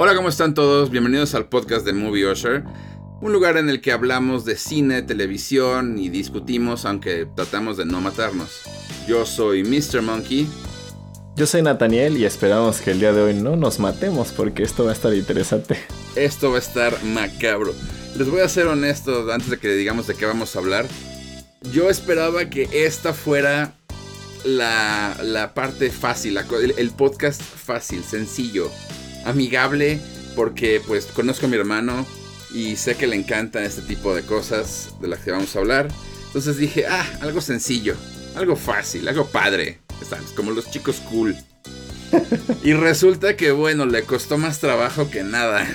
Hola, ¿cómo están todos? Bienvenidos al podcast de Movie Usher, un lugar en el que hablamos de cine, televisión y discutimos, aunque tratamos de no matarnos. Yo soy Mr. Monkey. Yo soy Nathaniel y esperamos que el día de hoy no nos matemos porque esto va a estar interesante. Esto va a estar macabro. Les voy a ser honesto antes de que digamos de qué vamos a hablar. Yo esperaba que esta fuera la, parte fácil, el podcast fácil, sencillo amigable porque pues conozco a mi hermano y sé que le encantan este tipo de cosas de las que vamos a hablar. Entonces dije, ah, algo sencillo, algo fácil, algo padre, como los chicos cool. y resulta que bueno, le costó más trabajo que nada.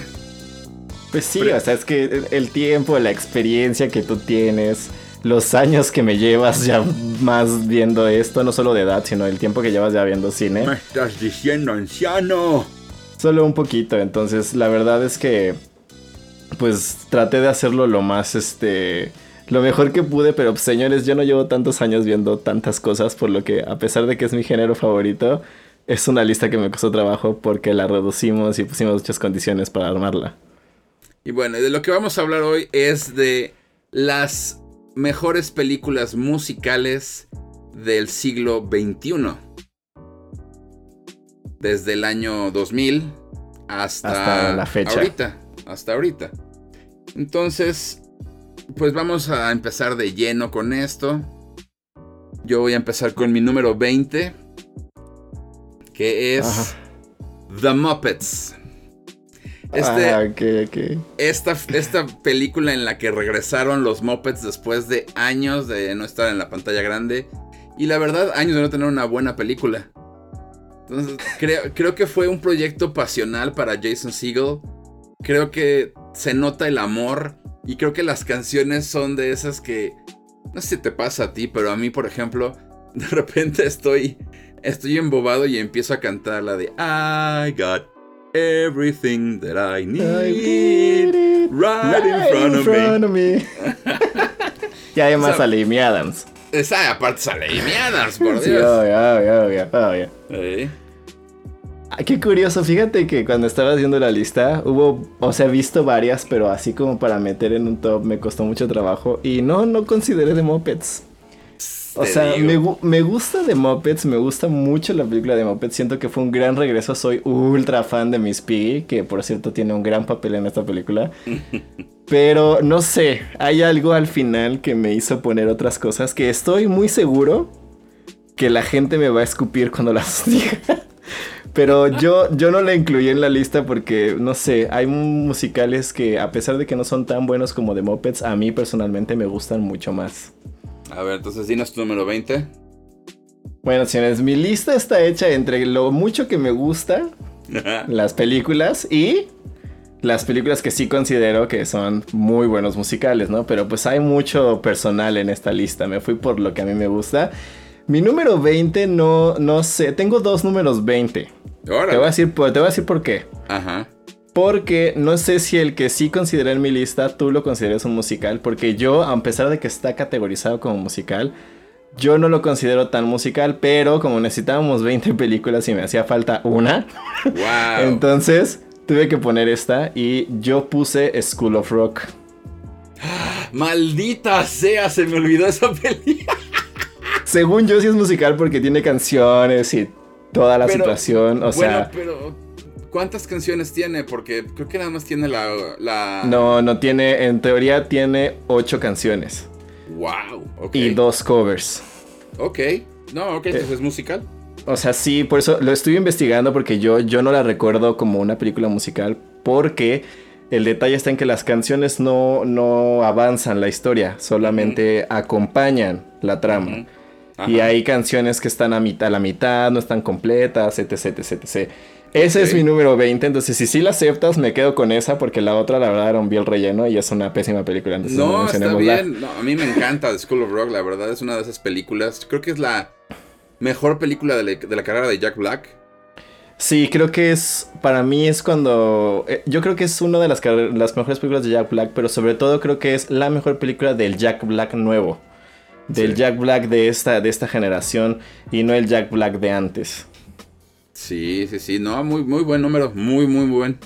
Pues sí, o sea, es que el tiempo, la experiencia que tú tienes, los años que me llevas ya más viendo esto, no solo de edad, sino el tiempo que llevas ya viendo cine. Me estás diciendo anciano. Solo un poquito, entonces la verdad es que pues traté de hacerlo lo más este lo mejor que pude, pero pues, señores, yo no llevo tantos años viendo tantas cosas, por lo que a pesar de que es mi género favorito, es una lista que me costó trabajo porque la reducimos y pusimos muchas condiciones para armarla. Y bueno, de lo que vamos a hablar hoy es de las mejores películas musicales del siglo XXI desde el año 2000 hasta, la fecha. Ahorita, hasta ahorita. Entonces, pues vamos a empezar de lleno con esto. Yo voy a empezar con mi número 20, que es The Muppets. Este, ah, okay, Esta, esta película en la que regresaron los Muppets después de años de no estar en la pantalla grande. Y la verdad, años de no tener una buena película. Entonces, creo, que fue un proyecto pasional para Jason Segel. Creo que se nota el amor. Y creo que las canciones son de esas que. No sé si te pasa a ti, pero a mí, por ejemplo, de repente estoy. Estoy embobado y empiezo a cantar la de I got everything that I need right, in front, of, me. y además sale Amy Adams. Esa aparte sale Amy Adams, por Dios. Sí, obvio, obvio, obvio, obvio. Ah, qué curioso, fíjate que cuando estaba haciendo la lista hubo, o sea, he visto varias, pero así como para meter en un top me costó mucho trabajo y no, no consideré de Muppets. O sea, me, gusta de Muppets, me gusta mucho la película de Muppets, siento que fue un gran regreso, soy ultra fan de Miss Piggy, que por cierto tiene un gran papel en esta película. Pero no sé, hay algo al final que me hizo poner otras cosas que estoy muy seguro que la gente me va a escupir cuando las diga. Pero yo, yo no la incluí en la lista porque, no sé, hay musicales que a pesar de que no son tan buenos como The Muppets, a mí personalmente me gustan mucho más. A ver, entonces dinos tu número 20. Bueno, señores, mi lista está hecha entre lo mucho que me gusta las películas y las películas que sí considero que son muy buenos musicales, ¿no? Pero pues hay mucho personal en esta lista. Me fui por lo que a mí me gusta. Mi número 20 no, no sé, tengo dos números 20. Te voy, a decir, te voy a decir por qué. Ajá. Porque no sé si el que sí consideré en mi lista tú lo consideres un musical. Porque yo, a pesar de que está categorizado como musical, yo no lo considero tan musical. Pero como necesitábamos 20 películas y me hacía falta una. Wow. entonces tuve que poner esta y yo puse School of Rock. Maldita sea, se me olvidó esa película. Según yo sí es musical porque tiene canciones y toda la situación, o bueno, pero ¿cuántas canciones tiene? Porque creo que nada más tiene la, No, no tiene, en teoría tiene ocho canciones. Wow. Y dos covers. Ok, no, ok, entonces es musical. O sea, sí, por eso lo estoy investigando porque yo, yo no la recuerdo como una película musical porque el detalle está en que las canciones no, no avanzan la historia, solamente acompañan la trama. Y hay canciones que están a, mitad, a la mitad, no están completas, etc, etc, etc. Ese es mi número 20, entonces si sí la aceptas me quedo con esa porque la otra la verdad era un bien relleno y es una pésima película. no, está bien, a mí me encanta The School of Rock, la verdad es una de esas películas, creo que es la mejor película de la, carrera de Jack Black. Sí, creo que es, para mí es cuando, eh, yo creo que es una de las, las mejores películas de Jack Black, pero sobre todo creo que es la mejor película del Jack Black nuevo del Jack Black de esta, de esta generación y no el Jack Black de antes. Sí, sí, sí, no, muy, muy buen número, muy, muy buen.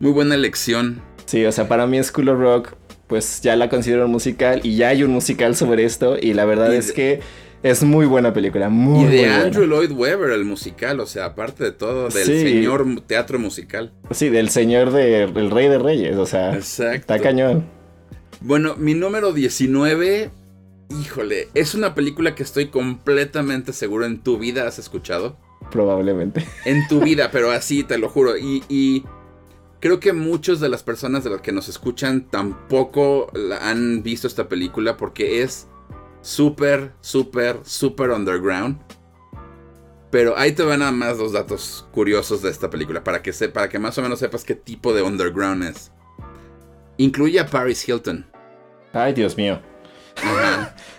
muy buena elección. Sí, o sea, para mí School of Rock, pues ya la considero un musical y ya hay un musical sobre esto y la verdad es que es muy buena película, muy Y de Andrew Lloyd Webber, el musical, o sea, aparte de todo, del señor teatro musical. Sí, del señor del Rey de Reyes, o sea, está cañón. Bueno, mi número 19, híjole, es una película que estoy completamente seguro en tu vida has escuchado. Probablemente. En tu vida, pero así, te lo juro. Y, y creo que muchas de las personas de las que nos escuchan tampoco han visto esta película porque es súper, súper, súper underground. Pero ahí te van nada más los datos curiosos de esta película para que, para que más o menos sepas qué tipo de underground es. Incluye a Paris Hilton. Ay, Dios mío.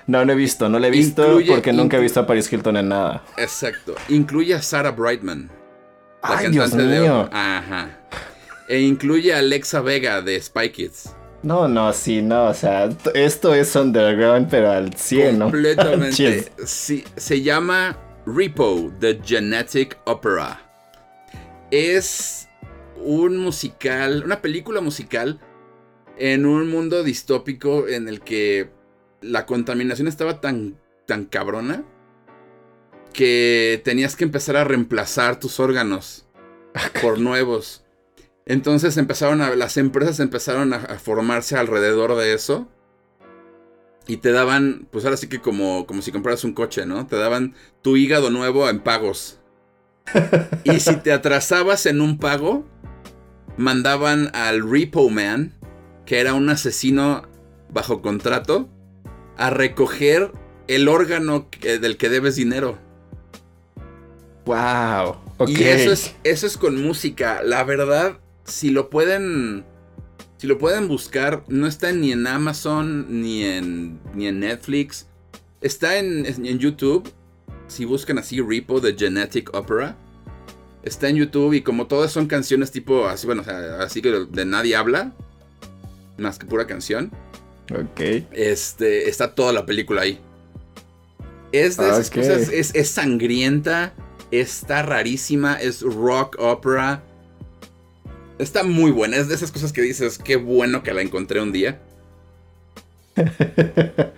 No, no he visto, no lo he visto porque nunca he visto a Paris Hilton en nada. Exacto. Incluye a Sarah Brightman. La Ay, Dios mío. Ajá. E incluye a Alexa Vega de Spy Kids. No, no, sí, no, o sea, esto es underground, pero al 100, Completamente. sí, se llama Repo, The Genetic Opera. Es un musical, una película musical en un mundo distópico en el que la contaminación estaba tan, tan cabrona que tenías que empezar a reemplazar tus órganos por nuevos. Entonces empezaron a, las empresas empezaron a, formarse alrededor de eso. Y te daban, pues ahora sí que como, como si compraras un coche, ¿no? Te daban tu hígado nuevo en pagos. y si te atrasabas en un pago, mandaban al Repo Man, que era un asesino bajo contrato, a recoger el órgano del que debes dinero. Wow. Y eso es, eso es con música. La verdad, si lo pueden. Si lo pueden buscar, no está ni en Amazon ni en, ni en Netflix. Está en, en YouTube. Si buscan así Repo de Genetic Opera. Está en YouTube y como todas son canciones tipo así, bueno, así que de nadie habla. Más que pura canción. Ok. Este, está toda la película ahí. Es de esas cosas, es, es sangrienta, está rarísima, es rock opera. Está muy buena. Es de esas cosas que dices, qué bueno que la encontré un día.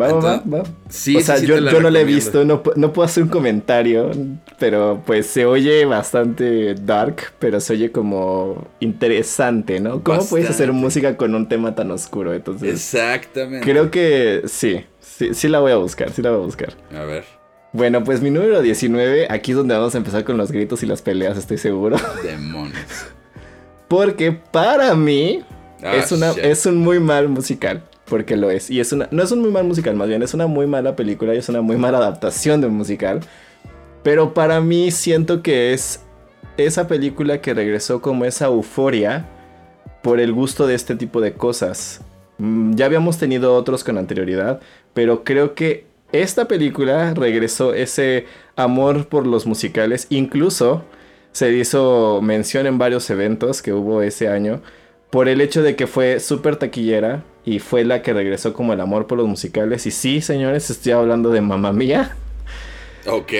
Va, va, va. Sí, o sea, yo, no la he visto, no, puedo hacer un comentario, pero pues se oye bastante dark, pero se oye como interesante, ¿no? ¿Cómo puedes hacer música con un tema tan oscuro? Entonces, Exactamente. Creo que sí, sí, sí la voy a buscar, sí la voy a buscar. A ver. Bueno, pues mi número 19, aquí es donde vamos a empezar con los gritos y las peleas, estoy seguro. Demonios. Porque para mí ah, es, una, es un muy mal musical. Porque lo es. Y es una. No es un muy mal musical, más bien es una muy mala película y es una muy mala adaptación de un musical. Pero para mí siento que es esa película que regresó como esa euforia por el gusto de este tipo de cosas. Mm, ya habíamos tenido otros con anterioridad, pero creo que esta película regresó ese amor por los musicales. Incluso se hizo mención en varios eventos que hubo ese año por el hecho de que fue súper taquillera y fue la que regresó como el amor por los musicales. Y sí, señores, estoy hablando de Mamma Mía. Ok.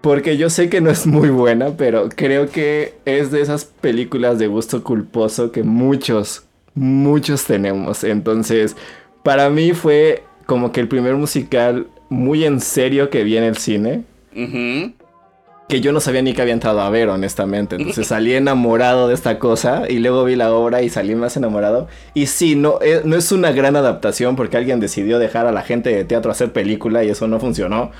Porque yo sé que no es muy buena, pero creo que es de esas películas de gusto culposo que muchos, muchos tenemos. Entonces, para mí fue como que el primer musical muy en serio que vi en el cine. Que yo no sabía ni que había entrado a ver, honestamente. Entonces salí enamorado de esta cosa y luego vi la obra y salí más enamorado. Y sí, no, eh, es una gran adaptación porque alguien decidió dejar a la gente de teatro hacer película y eso no funcionó.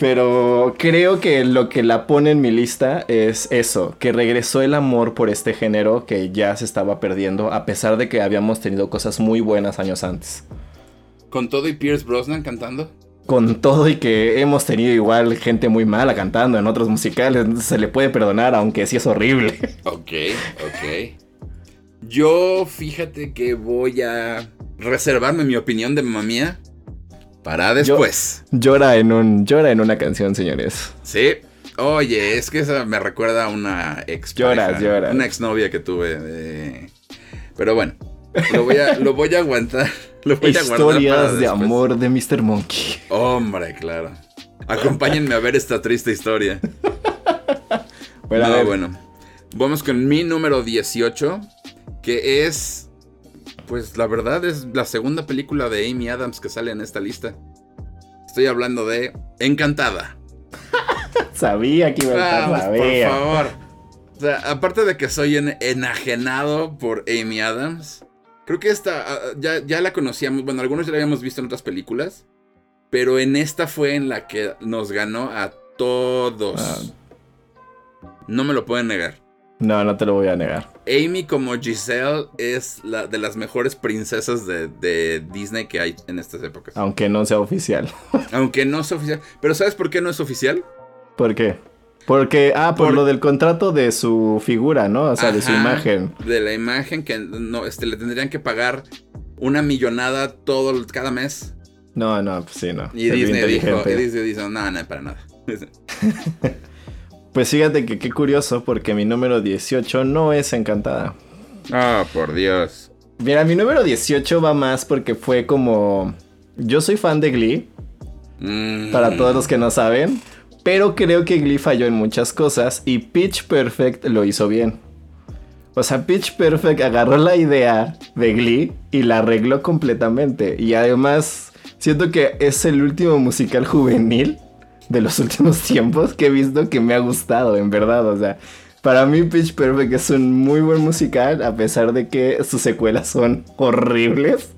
Pero creo que lo que la pone en mi lista es eso, que regresó el amor por este género que ya se estaba perdiendo a pesar de que habíamos tenido cosas muy buenas años antes. ¿Con todo y Pierce Brosnan cantando? Con todo y que hemos tenido igual gente muy mala cantando en otros musicales, se le puede perdonar, aunque sí es horrible. Ok, ok. Yo fíjate que voy a reservarme mi opinión de mamá mía para después. llora en un llora en una canción, señores. Sí. Oye, es que esa me recuerda a una ex Lloras, lloras. Una exnovia que tuve. Pero bueno, lo voy a, lo voy a aguantar. Historias de amor de Mr. Monkey. Hombre, claro. Acompáñenme a ver esta triste historia. bueno, bueno. Vamos con mi número 18, que es, pues la verdad es la segunda película de Amy Adams que sale en esta lista. Estoy hablando de Encantada. Sabía que iba a estar, Por favor. O sea, aparte de que soy enajenado por Amy Adams, creo que esta ah, ya, ya la conocíamos. Bueno, algunos ya la habíamos visto en otras películas. Pero en esta fue en la que nos ganó a todos. Ah. No me lo pueden negar. No, no te lo voy a negar. Amy como Giselle es la de las mejores princesas de, de, Disney que hay en estas épocas. Aunque no sea oficial. Aunque no sea oficial. Pero ¿sabes por qué no es oficial? ¿Por qué? Porque, ah, por, lo del contrato de su figura, ¿no? O sea, de su imagen. De la imagen que no, este, le tendrían que pagar una millonada todo cada mes. No, no, pues sí, no. Y Disney dijo, y Disney dijo, no, no, para nada. pues fíjate que qué curioso, porque mi número 18 no es encantada. Ah, por Dios. Mira, mi número 18 va más porque fue como... Yo soy fan de Glee. Mm. Para todos los que no saben. Pero creo que Glee falló en muchas cosas y Pitch Perfect lo hizo bien. O sea, Pitch Perfect agarró la idea de Glee y la arregló completamente. Y además, siento que es el último musical juvenil de los últimos tiempos que he visto que me ha gustado, en verdad. O sea, para mí Pitch Perfect es un muy buen musical, a pesar de que sus secuelas son horribles.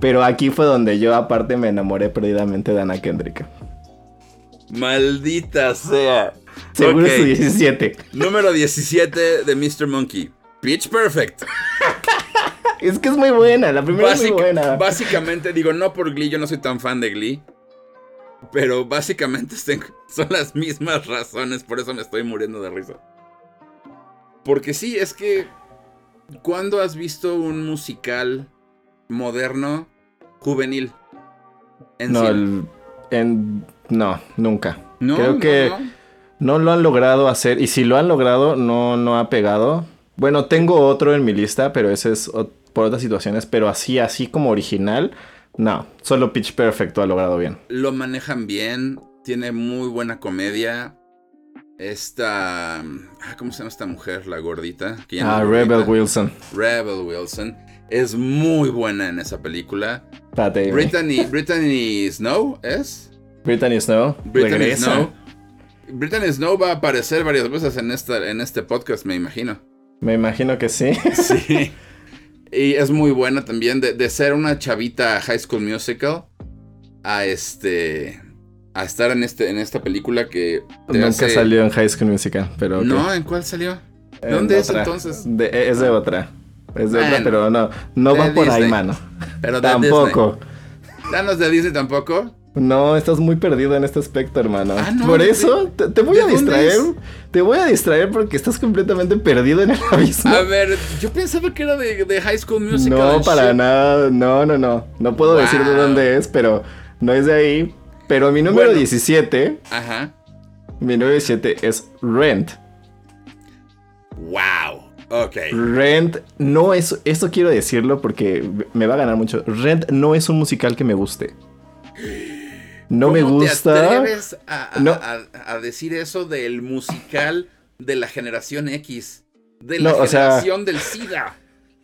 Pero aquí fue donde yo aparte me enamoré perdidamente de Anna Kendrick. Maldita sea. Seguro es 17. Número 17 de Mr. Monkey. Pitch Perfect. es que es muy buena, la primera es muy buena. Básicamente, digo, no por Glee, yo no soy tan fan de Glee. Pero básicamente son las mismas razones, por eso me estoy muriendo de risa. Porque sí, es que. ¿Cuándo has visto un musical moderno juvenil? En no, en no, nunca. Creo que no. lo han logrado hacer. Y si lo han logrado, no, no ha pegado. Bueno, tengo otro en mi lista, pero ese es por otras situaciones. Pero así, así como original, no. Solo Pitch Perfecto ha logrado bien. Lo manejan bien. Tiene muy buena comedia. Esta. Ah, ¿Cómo se llama esta mujer? La gordita. ah, Rebel Wilson. Rebel Wilson. Es muy buena en esa película. Brittany, Brittany Snow es. Brittany Snow. Brittany Snow. Brittany Snow va a aparecer varias veces en, esta, en este podcast, me imagino. Me imagino que sí. Sí. Y es muy buena también de, ser una chavita High School Musical a este a estar en este en esta película que nunca salió en High School Musical, pero no, ¿en cuál salió? ¿Dónde es entonces? es de otra. Es de otra, pero no no va por ahí, mano. Pero tampoco. Danos de Disney tampoco. No, estás muy perdido en este aspecto, hermano. Ah, Por eso te, voy a distraer. Te voy a distraer porque estás completamente perdido en el abismo. A ver, yo pensaba que era de, High School Musical. No, para nada. No, no, no. No puedo decir de dónde es, pero no es de ahí. Pero mi número 17. Ajá. Mi número 17 es Rent. Wow. Ok. Rent no es. Esto quiero decirlo porque me va a ganar mucho. Rent no es un musical que me guste. No me gusta. ¿Te atreves a, decir eso del musical de la generación X? De la generación del SIDA.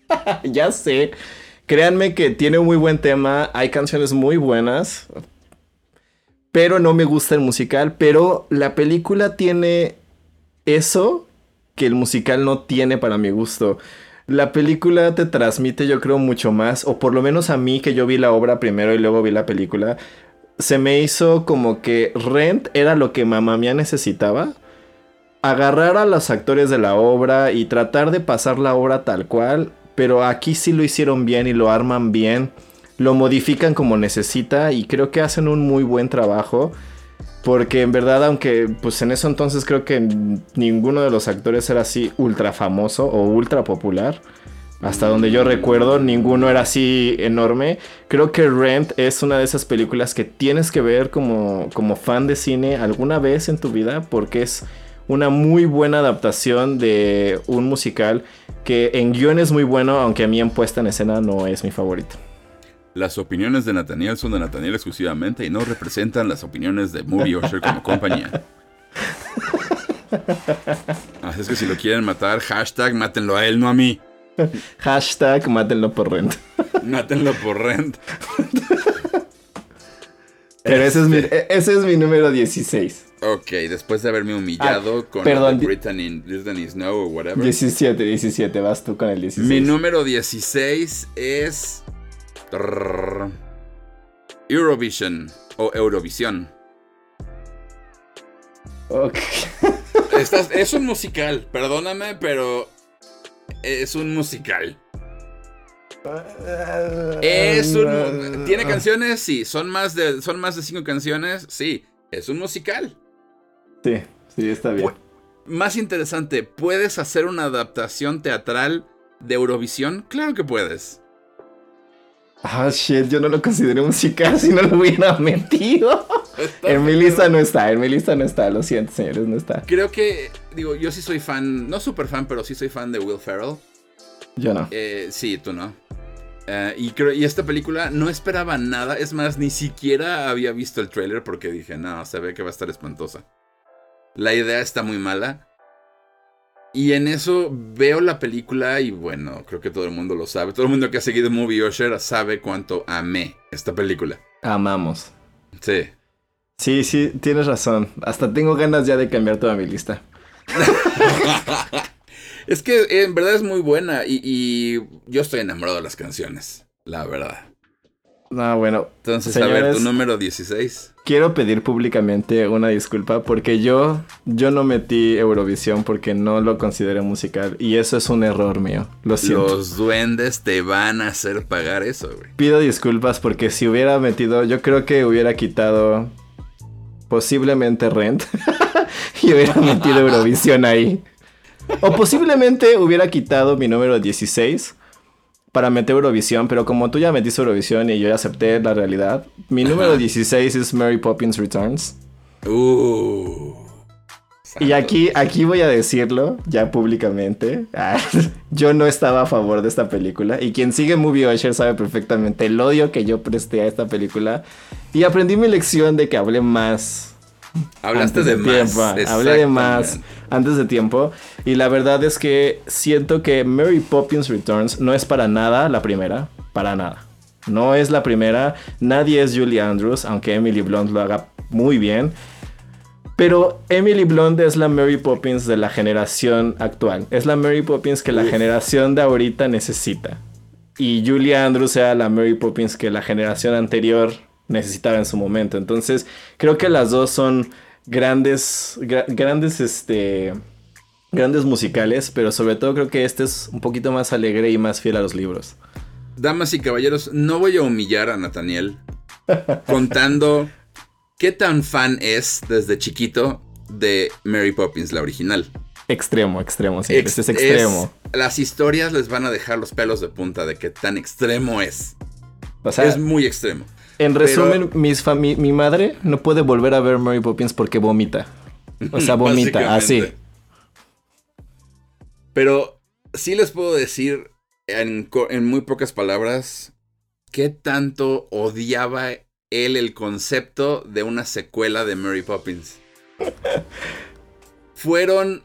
ya sé. Créanme que tiene un muy buen tema. Hay canciones muy buenas. Pero no me gusta el musical. Pero la película tiene eso que el musical no tiene para mi gusto. La película te transmite, yo creo, mucho más, o por lo menos a mí que yo vi la obra primero y luego vi la película, se me hizo como que Rent era lo que Mamá Mía necesitaba. Agarrar a los actores de la obra y tratar de pasar la obra tal cual. Pero aquí sí lo hicieron bien y lo arman bien. Lo modifican como necesita y creo que hacen un muy buen trabajo. Porque en verdad, aunque pues en eso entonces creo que ninguno de los actores era así ultra famoso o ultra popular hasta donde yo recuerdo, ninguno era así enorme. Creo que Rent es una de esas películas que tienes que ver como, como fan de cine alguna vez en tu vida porque es una muy buena adaptación de un musical que en guion es muy bueno, aunque a mí en puesta en escena no es mi favorito. Las opiniones de Nathaniel son de Nathaniel exclusivamente y no representan las opiniones de Movie Osher como compañía. Así es que si lo quieren matar, hashtag mátenlo a él, no a mí. Hashtag mátenlo por rent. mátenlo por rent. Pero ese, es mi, este. ese es mi número 16. Ok, después de haberme humillado ah, con perdón, Brittany, Brittany Snow o whatever. 17, 17, vas tú con el 16. Mi número 16 es. Eurovision o Eurovisión. Ok. es un musical, perdóname, pero es un musical. Es un. ¿Tiene canciones? Sí. ¿Son más de, son más de cinco canciones? Sí. Es un musical. Sí, sí, está bien. Más interesante, ¿puedes hacer una adaptación teatral de Eurovisión? Claro que puedes. Ah, shit, yo no lo considero musical si no lo hubiera metido. en mi lista no está, en mi lista no está, lo siento, señores, no está. Creo que, digo, yo sí soy fan, no super fan, pero sí soy fan de Will Ferrell. Yo no. Eh, sí, tú no. Eh, y, creo, y esta película no esperaba nada, es más, ni siquiera había visto el trailer porque dije, no, se ve que va a estar espantosa. La idea está muy mala. Y en eso veo la película y bueno, creo que todo el mundo lo sabe. Todo el mundo que ha seguido Movie Usher sabe cuánto amé esta película. Amamos. Sí. Sí, sí, tienes razón. Hasta tengo ganas ya de cambiar toda mi lista. es que en verdad es muy buena y, y, yo estoy enamorado de las canciones, la verdad. No, bueno. Entonces, a ver, tu número 16. Quiero pedir públicamente una disculpa porque yo, yo no metí Eurovisión porque no lo consideré musical y eso es un error mío. Lo siento. Los duendes te van a hacer pagar eso, güey. Pido disculpas porque si hubiera metido, yo creo que hubiera quitado posiblemente Rent y hubiera metido Eurovisión ahí. O posiblemente hubiera quitado mi número 16 para meter Eurovisión, pero como tú ya metiste Eurovisión y yo ya acepté la realidad, mi número 16 es Mary Poppins Returns. Uh, y aquí, aquí voy a decirlo ya públicamente. Ah, yo no estaba a favor de esta película. Y quien sigue Movie Usher sabe perfectamente el odio que yo presté a esta película. Y aprendí mi lección de que hablé más Hablaste de, tiempo. Hablé de más antes de tiempo. Y la verdad es que siento que Mary Poppins Returns no es para nada la primera. Para nada. No es la primera. Nadie es Julie Andrews, aunque Emily Blunt lo haga muy bien. Pero Emily Blunt es la Mary Poppins de la generación actual. Es la Mary Poppins que la generación de ahorita necesita. Y Julie Andrews sea la Mary Poppins que la generación anterior necesitaba en su momento. Entonces, creo que las dos son grandes, grandes, este, grandes musicales, pero sobre todo creo que este es un poquito más alegre y más fiel a los libros. Damas y caballeros, no voy a humillar a Nathaniel contando qué tan fan es desde chiquito de Mary Poppins, la original. Extremo, extremo, sí. este es extremo. las historias les van a dejar los pelos de punta de qué tan extremo es. es muy extremo. En resumen, mi, madre no puede volver a ver Mary Poppins porque vomita. O sea, vomita, así. Pero sí les puedo decir en, muy pocas palabras qué tanto odiaba él el concepto de una secuela de Mary Poppins. Fueron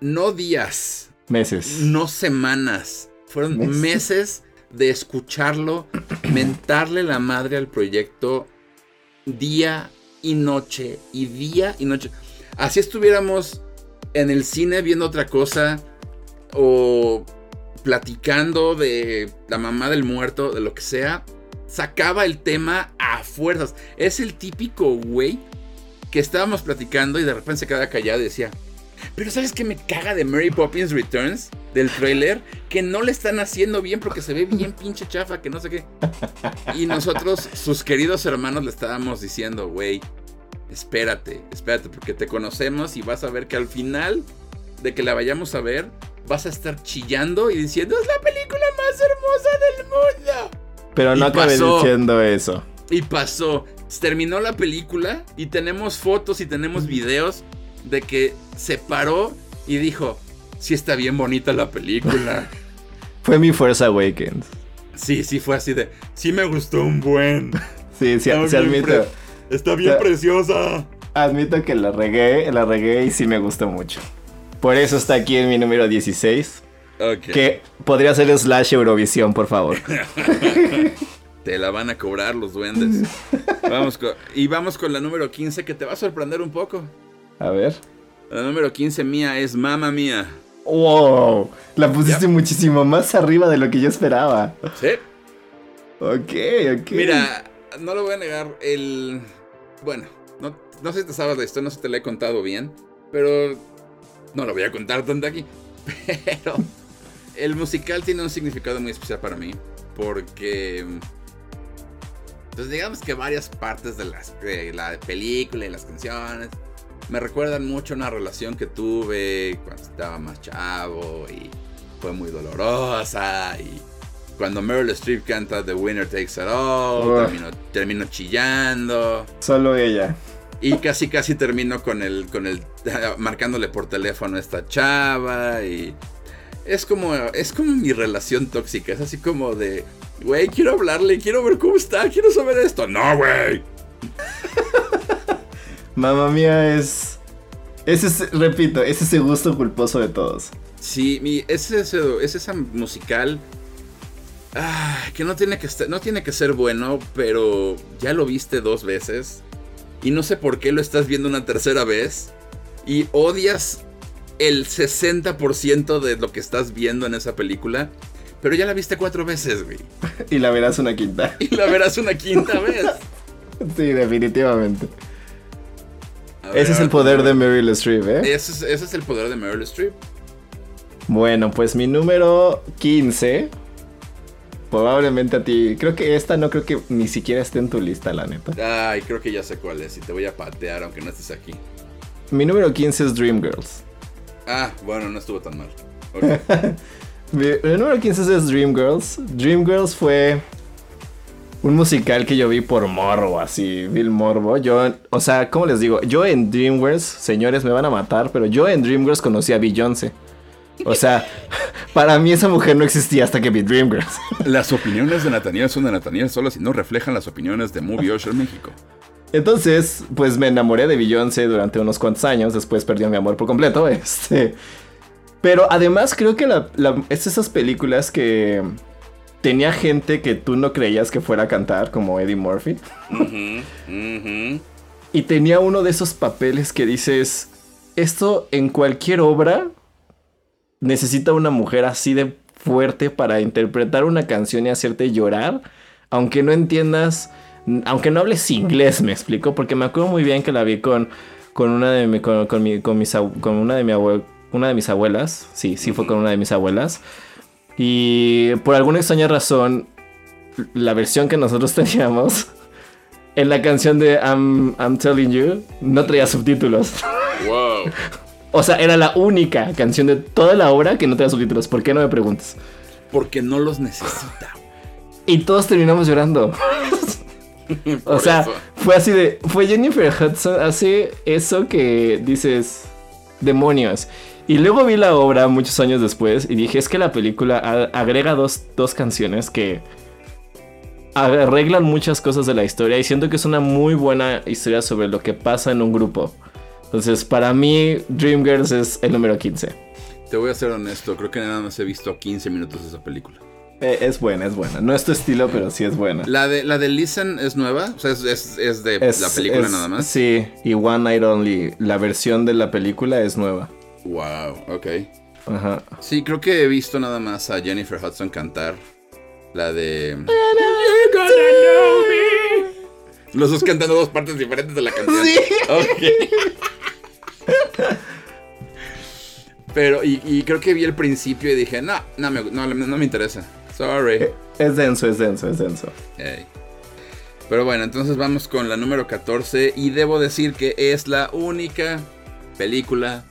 no días. Meses. No semanas. Fueron meses de escucharlo mentarle la madre al proyecto día y noche y día y noche. Así estuviéramos en el cine viendo otra cosa o platicando de la mamá del muerto, de lo que sea, sacaba el tema a fuerzas. Es el típico güey que estábamos platicando y de repente se quedaba callado y decía, pero ¿sabes qué me caga de Mary Poppins Returns? Del trailer, que no le están haciendo bien porque se ve bien pinche chafa, que no sé qué. Y nosotros, sus queridos hermanos, le estábamos diciendo, güey, espérate, espérate, porque te conocemos y vas a ver que al final de que la vayamos a ver, vas a estar chillando y diciendo, es la película más hermosa del mundo. Pero no acabé diciendo eso. Y pasó. Terminó la película y tenemos fotos y tenemos videos de que se paró y dijo, sí está bien bonita la película. fue mi Force Awakens. Sí, sí, fue así de, sí me gustó un buen. sí, sí, se admite. Está bien preciosa. admito que la regué, la regué y sí me gustó mucho. Por eso está aquí en mi número 16. Que podría ser slash Eurovisión, por favor. te la van a cobrar los duendes. vamos y vamos con la número 15 que te va a sorprender un poco. A ver. La número 15 mía es Mamma Mía. ¡Wow! La pusiste muchísimo más arriba de lo que yo esperaba. Sí. Ok, ok. Mira, no lo voy a negar. El. Bueno, no, no sé si te sabes la historia, no sé si te la he contado bien. Pero. No lo voy a contar tanto aquí. Pero. El musical tiene un significado muy especial para mí. Porque. Pues digamos que varias partes de, de la película y las canciones me recuerdan mucho una relación que tuve cuando estaba más chavo y fue muy dolorosa y cuando Meryl Streep canta The Winner Takes It All, termino, chillando. Solo ella. Y casi casi termino con el, con el, marcándole por teléfono a esta chava y es como, es como mi relación tóxica, es así como de, güey, quiero hablarle, quiero ver cómo está, quiero saber esto. No, güey. Mamá mía es. Ese es, repito, es ese gusto culposo de todos. Sí, mi, es, ese, es esa musical. Ah, que no tiene que, no tiene que ser bueno, pero ya lo viste dos veces. Y no sé por qué lo estás viendo una tercera vez. Y odias el 60% de lo que estás viendo en esa película. Pero ya la viste cuatro veces, güey. y la verás una quinta. y la verás una quinta vez. sí, definitivamente ese es el poder de Meryl Streep, ¿eh? Ese es, el poder de Meryl Streep. Bueno, pues mi número 15. Probablemente a ti. Creo que esta no creo que ni siquiera esté en tu lista, la neta. Ay, creo que ya sé cuál es. Y te voy a patear aunque no estés aquí. Mi número 15 es Dreamgirls. Ah, bueno, no estuvo tan mal. mi, mi número 15 es Dreamgirls. Dreamgirls fue un musical que yo vi por morbo, así, Bill Morbo. Yo, o sea, ¿cómo les digo? Yo en DreamWorks, señores, me van a matar, pero yo en DreamWorks conocí a Beyoncé. O sea, para mí esa mujer no existía hasta que vi DreamWorks. Las opiniones de Nathaniel son de Nathaniel solo si no reflejan las opiniones de Movie Ocean México. Entonces, pues me enamoré de Beyoncé durante unos cuantos años, después perdí mi amor por completo, este... Pero además creo que la, es esas películas que tenía gente que tú no creías que fuera a cantar, como Eddie Murphy. Y tenía uno de esos papeles que dices, esto en cualquier obra necesita una mujer así de fuerte para interpretar una canción y hacerte llorar, aunque no entiendas, aunque no hables inglés, me explico, porque me acuerdo muy bien que la vi con, con una de mi, con, mi, con, mis, con una de mi una de mis abuelas, sí, sí fue con una de mis abuelas. Y por alguna extraña razón, la versión que nosotros teníamos en la canción de I'm, Telling You no traía subtítulos. Wow. o sea, era la única canción de toda la obra que no traía subtítulos. ¿Por qué no me preguntas? Porque no los necesita. Y todos terminamos llorando. o sea, fue así de. Fue Jennifer Hudson hace eso que dices. Demonios. Y luego vi la obra muchos años después y dije, es que la película agrega dos, canciones que arreglan muchas cosas de la historia y siento que es una muy buena historia sobre lo que pasa en un grupo. Entonces, para mí, Dreamgirls es el número 15. Te voy a ser honesto, creo que nada más he visto 15 minutos de esa película. Eh, es buena, es buena. No es tu estilo, pero sí es buena. ¿La de, la de Listen es nueva? O sea, es, de la película nada más. Sí, y One Night Only, la versión de la película es nueva. Wow, ok. Ajá. Sí, creo que he visto nada más a Jennifer Hudson cantar la de. Los dos cantando dos partes diferentes de la canción. Sí. Pero, y, creo que vi el principio y dije, no, no me, no, me interesa. Sorry. Es denso, es denso, es denso. Pero bueno, entonces vamos con la número 14 y debo decir que es la única película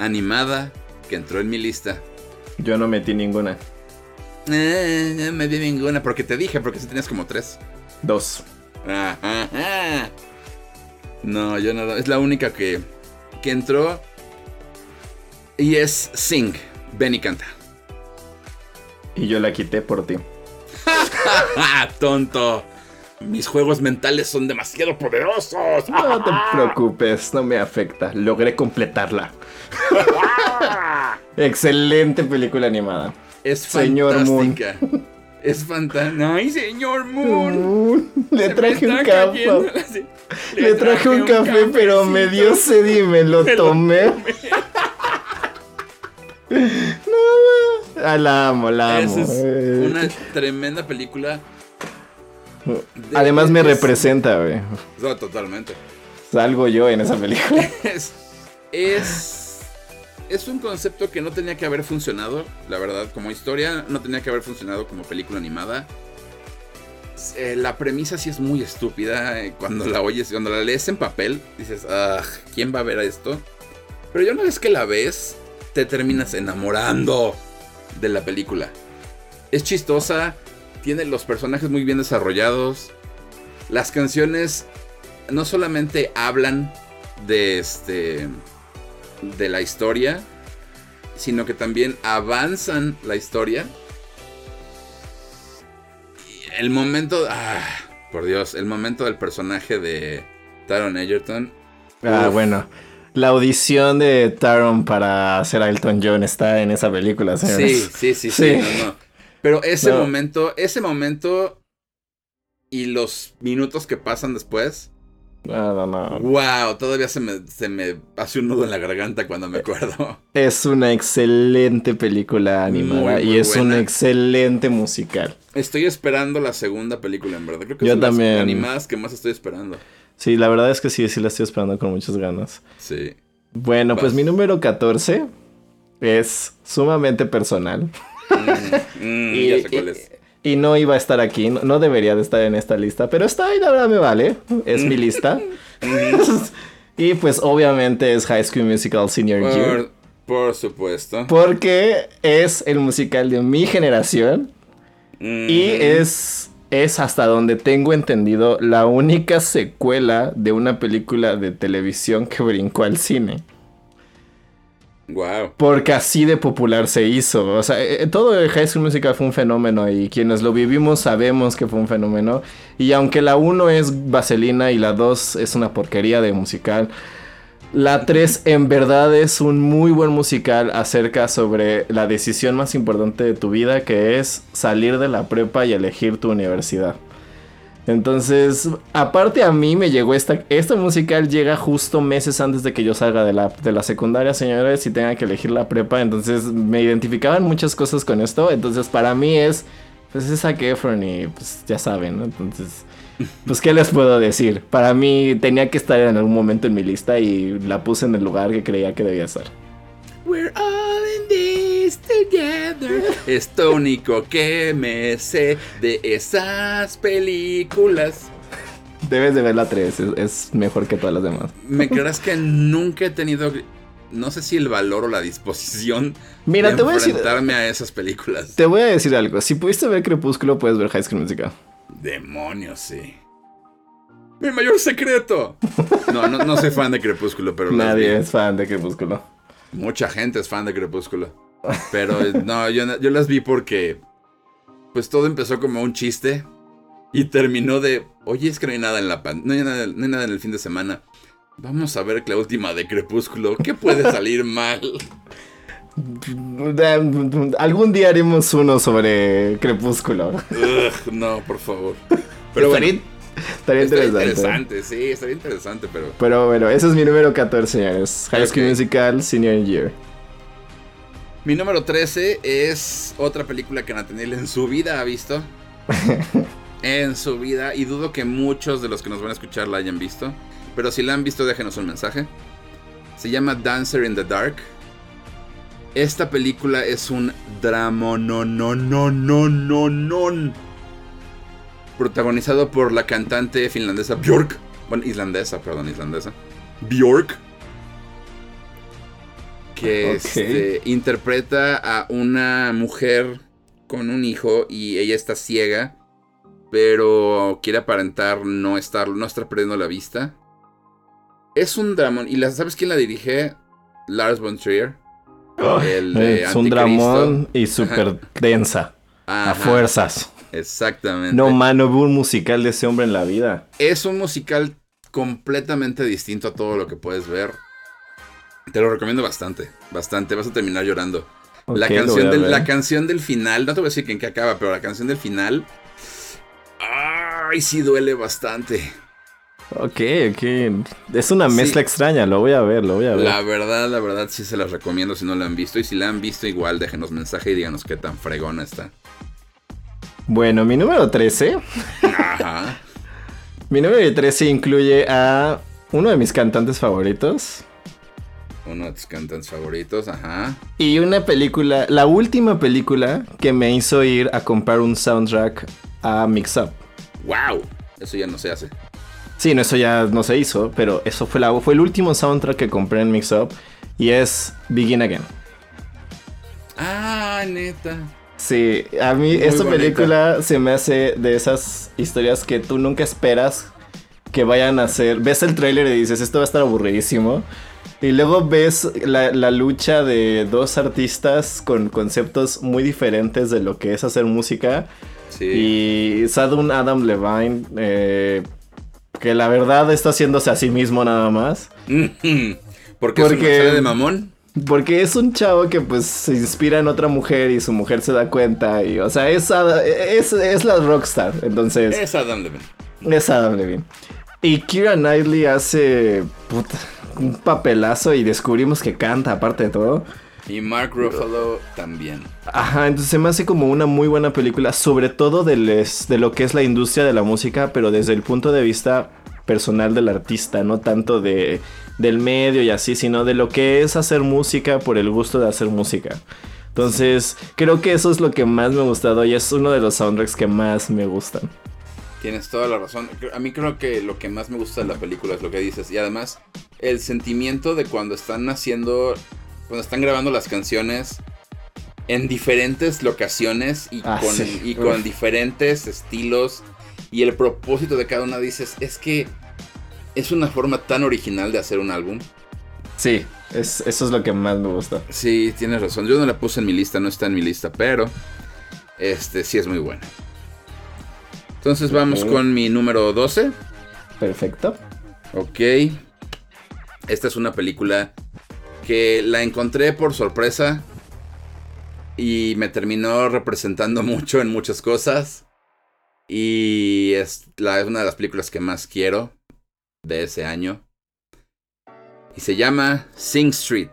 animada que entró en mi lista. Yo no metí ninguna. Eh, no me di ninguna porque te dije, porque si tenías como tres. Dos. No, yo no. Es la única que, que entró. Y es Sing. Benny canta. Y yo la quité por ti. Tonto. Mis juegos mentales son demasiado poderosos. No te preocupes, no me afecta. Logré completarla. Excelente película animada. Es Señor Moon. Es fantástico. ¡Ay, señor Moon! Le traje un café. Le, traje un, café, pero me dio sed y me lo tomé. no, ah, la amo, la amo. Es eh. una tremenda película. Además me representa, güey. No, totalmente. Salgo yo en esa película. es, es, es un concepto que no tenía que haber funcionado, la verdad. Como historia, no tenía que haber funcionado como película animada. Eh, la premisa sí es muy estúpida. Eh, cuando la oyes, cuando la lees en papel, dices, ah, ¿quién va a ver esto? Pero ya una vez que la ves, te terminas enamorando de la película. Es chistosa, tiene los personajes muy bien desarrollados. Las canciones no solamente hablan de este de la historia, sino que también avanzan la historia. el momento, ah, por Dios, el momento del personaje de Taron Egerton. Ah, bueno. La audición de Taron para hacer a Elton John está en esa película, Sí, sí, sí, sí. Pero ese momento, ese momento y los minutos que pasan después. Nada, no. Wow, todavía se me, se me hace un nudo en la garganta cuando me acuerdo. Es una excelente película animada y es un excelente musical. Estoy esperando la segunda película, en verdad. Creo que Yo son también. las animadas que más estoy esperando. Sí, la verdad es que sí, sí la estoy esperando con muchas ganas. Sí. Bueno, pues mi número 14 es sumamente personal. Mm, mm, y, ya sé cuál es. Y, no iba a estar aquí, no, debería de estar en esta lista, pero está ahí, la verdad me vale. Es mi lista. y pues obviamente es High School Musical Senior Year. Por supuesto. Porque es el musical de mi generación. Y es es hasta donde tengo entendido la única secuela de una película de televisión que brincó al cine. Wow. Porque así de popular se hizo. O sea, eh, todo el High School Musical fue un fenómeno y quienes lo vivimos sabemos que fue un fenómeno. Y aunque la 1 es vaselina y la 2 es una porquería de musical, la 3 en verdad es un muy buen musical acerca sobre la decisión más importante de tu vida, que es salir de la prepa y elegir tu universidad. Entonces, aparte a mí me llegó esta, esta musical llega justo meses antes de que yo salga de la, de la secundaria, señores, y tenga que elegir la prepa. Entonces, me identificaban muchas cosas con esto. Entonces, para mí es, pues es a Efron y pues ya saben, ¿no? Entonces, pues, ¿qué les puedo decir? Para mí tenía que estar en algún momento en mi lista y la puse en el lugar que creía que debía estar. We're all in this together. Es lo único que me sé de esas películas. Debes de ver la 3, es, mejor que todas las demás. ¿Me creas que nunca he tenido, no sé si el valor o la disposición Mira, te voy a decir, a esas películas? Te voy a decir algo, si pudiste ver Crepúsculo, puedes ver High School Musical. Demonios, sí. Mi mayor secreto. No, no, no soy fan de Crepúsculo, pero... Nadie es fan de Crepúsculo. Mucha gente es fan de Crepúsculo. Pero eh, no, yo, yo las vi porque... Pues todo empezó como un chiste. Y terminó de... Oye, es que no hay nada en la... Pan no, hay nada, no hay nada en el fin de semana. Vamos a ver la última de Crepúsculo. ¿Qué puede salir mal? Algún día haremos uno sobre Crepúsculo. no, por favor. Pero estaría, interesante. interesante. Sí, estaría interesante, pero. Pero bueno, ese es mi número 14, señores. High School Musical Senior Year. Mi número 13 es otra película que Nathaniel en su vida ha visto. en su vida. Y dudo que muchos de los que nos van a escuchar la hayan visto. Pero si la han visto, déjenos un mensaje. Se llama Dancer in the Dark. Esta película es un drama no no no no no no protagonizado por la cantante finlandesa Björk, bueno, islandesa, perdón, islandesa. Björk que este, interpreta a una mujer con un hijo y ella está ciega, pero quiere aparentar no estar no estar perdiendo la vista. Es un drama y la, ¿sabes quién la dirige? Lars von Trier es un dramón y súper densa. A fuerzas. Exactamente. No, mano, hubo un musical de ese hombre en la vida. Es un musical completamente distinto a todo lo que puedes ver. Te lo recomiendo bastante, bastante. Vas a terminar llorando. la, canción del, la canción del final, no te voy a decir en qué acaba, pero la canción del final. ¡Ay, sí duele bastante! Ok, ok. Es una mezcla extraña, lo voy a ver, lo voy a ver. La verdad, la verdad sí se las recomiendo si no la han visto. Y si la han visto, igual déjenos mensaje y díganos qué tan fregona está. Bueno, mi número 13. Ajá. mi número 13 incluye a uno de mis cantantes favoritos. Uno de tus cantantes favoritos, ajá. Y una película, la última película que me hizo ir a comprar un soundtrack a Mix Up. ¡Wow! Eso ya no se hace. Sí, no, eso ya no se hizo, pero eso fue, la, fue el último soundtrack que compré en Mix Up y es Begin Again. Ah, neta. Sí, a mí esta película se me hace de esas historias que tú nunca esperas que vayan a ser. Ves el tráiler y dices, esto va a estar aburridísimo. Y luego ves la, la, lucha de dos artistas con conceptos muy diferentes de lo que es hacer música. Sí. Y Sadun Adam Levine eh, que la verdad está haciéndose a sí mismo nada más. ¿Por porque es de mamón? Porque es un chavo que pues se inspira en otra mujer y su mujer se da cuenta y, o sea, es, es, la rockstar, entonces... Es Adam Levine. Es Adam Levine. Y Kira Knightley hace un papelazo y descubrimos que canta aparte de todo. Y Mark Ruffalo también. Ajá, entonces se me hace como una muy buena película, sobre todo de, de lo que es la industria de la música, pero desde el punto de vista personal del artista, no tanto de, del medio y así, sino de lo que es hacer música por el gusto de hacer música. Entonces, creo que eso es lo que más me ha gustado y es uno de los soundtracks que más me gustan. Tienes toda la razón. A mí creo que lo que más me gusta de la película es lo que dices. Y además, el sentimiento de cuando están haciendo cuando están grabando las canciones en diferentes locaciones y, ah, con, y con diferentes estilos. Y el propósito de cada una dices, es que es una forma tan original de hacer un álbum. Sí, es, eso es lo que más me gusta. Sí, tienes razón. Yo no la puse en mi lista, no está en mi lista, pero este sí es muy buena. Entonces vamos con mi número 12. Perfecto. Ok. Esta es una película que la encontré por sorpresa y me terminó representando mucho en muchas cosas. Y es, la, una de las películas que más quiero de ese año. Y se llama Sing Street.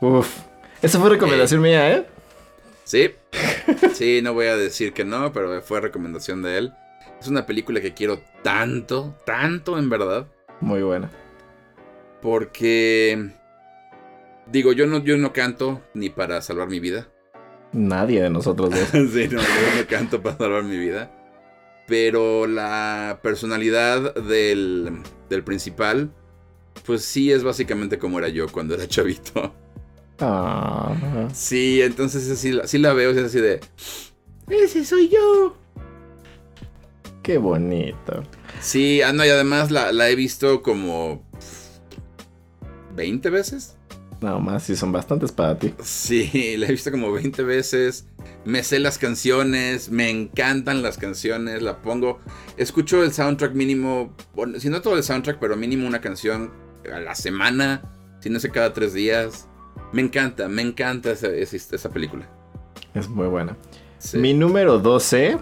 Uf, esa fue recomendación mía, ¿eh? Sí, sí, no voy a decir que no, pero fue recomendación de él. Es una película que quiero tanto, tanto en verdad. Muy buena. Porque Digo, yo no, yo no canto ni para salvar mi vida. Nadie de nosotros dos. sí, no, yo no canto para salvar mi vida. Pero la personalidad del, del principal, pues sí es básicamente como era yo cuando era chavito. Ah. Sí, entonces sí, sí la veo, es así de... Ese soy yo. Qué bonito. Sí, ah, no, y además la, la he visto como 20 veces. No más, sí, son bastantes para ti. Sí, la he visto como 20 veces. Me sé las canciones, me encantan las canciones, la pongo. Escucho el soundtrack mínimo, bueno, si no todo el soundtrack, pero mínimo una canción a la semana, si no sé, cada tres días. Me encanta, me encanta esa, esa, película. Es muy buena. Mi número 12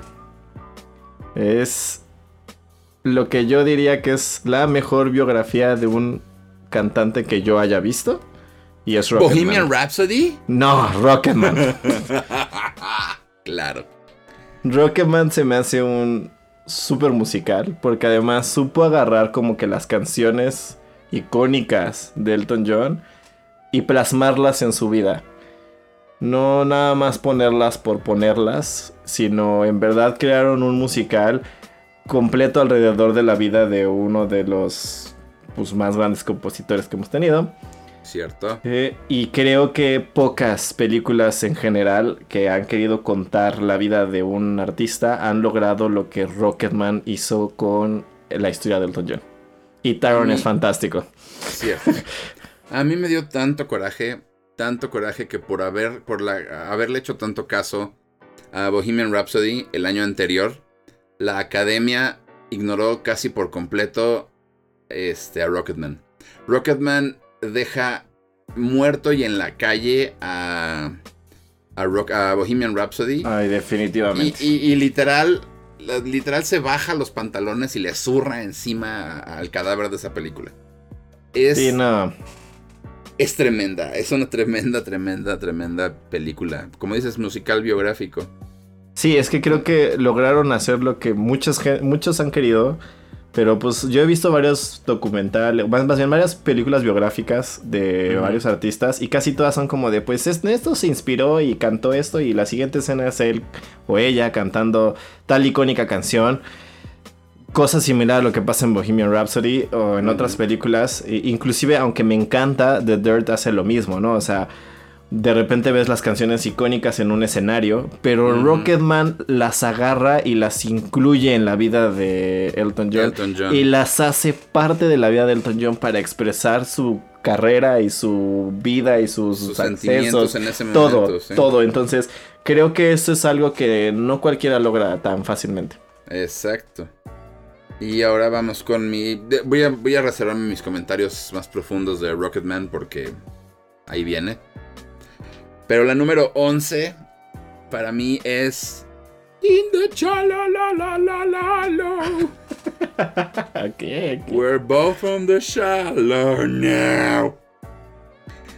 es lo que yo diría que es la mejor biografía de un cantante que yo haya visto. Y es ¿Bohemian Rhapsody? No, Rocketman. claro. Rocketman se me hace un súper musical porque además supo agarrar como que las canciones icónicas de Elton John y plasmarlas en su vida. No nada más ponerlas por ponerlas, sino en verdad crearon un musical completo alrededor de la vida de uno de los pues, más grandes compositores que hemos tenido. Cierto. Eh, y creo que pocas películas en general que han querido contar la vida de un artista han logrado lo que Rocketman hizo con la historia de Elton John. Y Tyrone es fantástico. Cierto. A mí me dio tanto coraje, tanto coraje que por haber, por la, haberle hecho tanto caso a Bohemian Rhapsody el año anterior, la academia ignoró casi por completo este, a Rocketman. Rocketman deja muerto y en la calle a, a, Bohemian Rhapsody. Ay, definitivamente. Y, literal, literal se baja los pantalones y le zurra encima al cadáver de esa película. Es, sí, no. Es tremenda, es una tremenda, tremenda, tremenda película. Como dices, musical biográfico. Sí, es que creo que lograron hacer lo que muchos, muchos han querido pero pues yo he visto varios documentales, más, bien varias películas biográficas de varios artistas y casi todas son como de, pues esto se inspiró y cantó esto y la siguiente escena es él o ella cantando tal icónica canción. Cosa similar a lo que pasa en Bohemian Rhapsody o en otras películas. Inclusive, aunque me encanta, The Dirt hace lo mismo, ¿no? O sea, de repente ves las canciones icónicas en un escenario, pero Rocketman las agarra y las incluye en la vida de Elton John, y las hace parte de la vida de Elton John para expresar su carrera y su vida y sus, sentimientos en ese momento. Todo, todo. Entonces, creo que eso es algo que no cualquiera logra tan fácilmente. Exacto. Y ahora vamos con mi. Voy a, voy a reservarme mis comentarios más profundos de Rocketman porque ahí viene. Pero la número 11 para mí es In the chalalalalalalo. okay, We're both from the shallow now.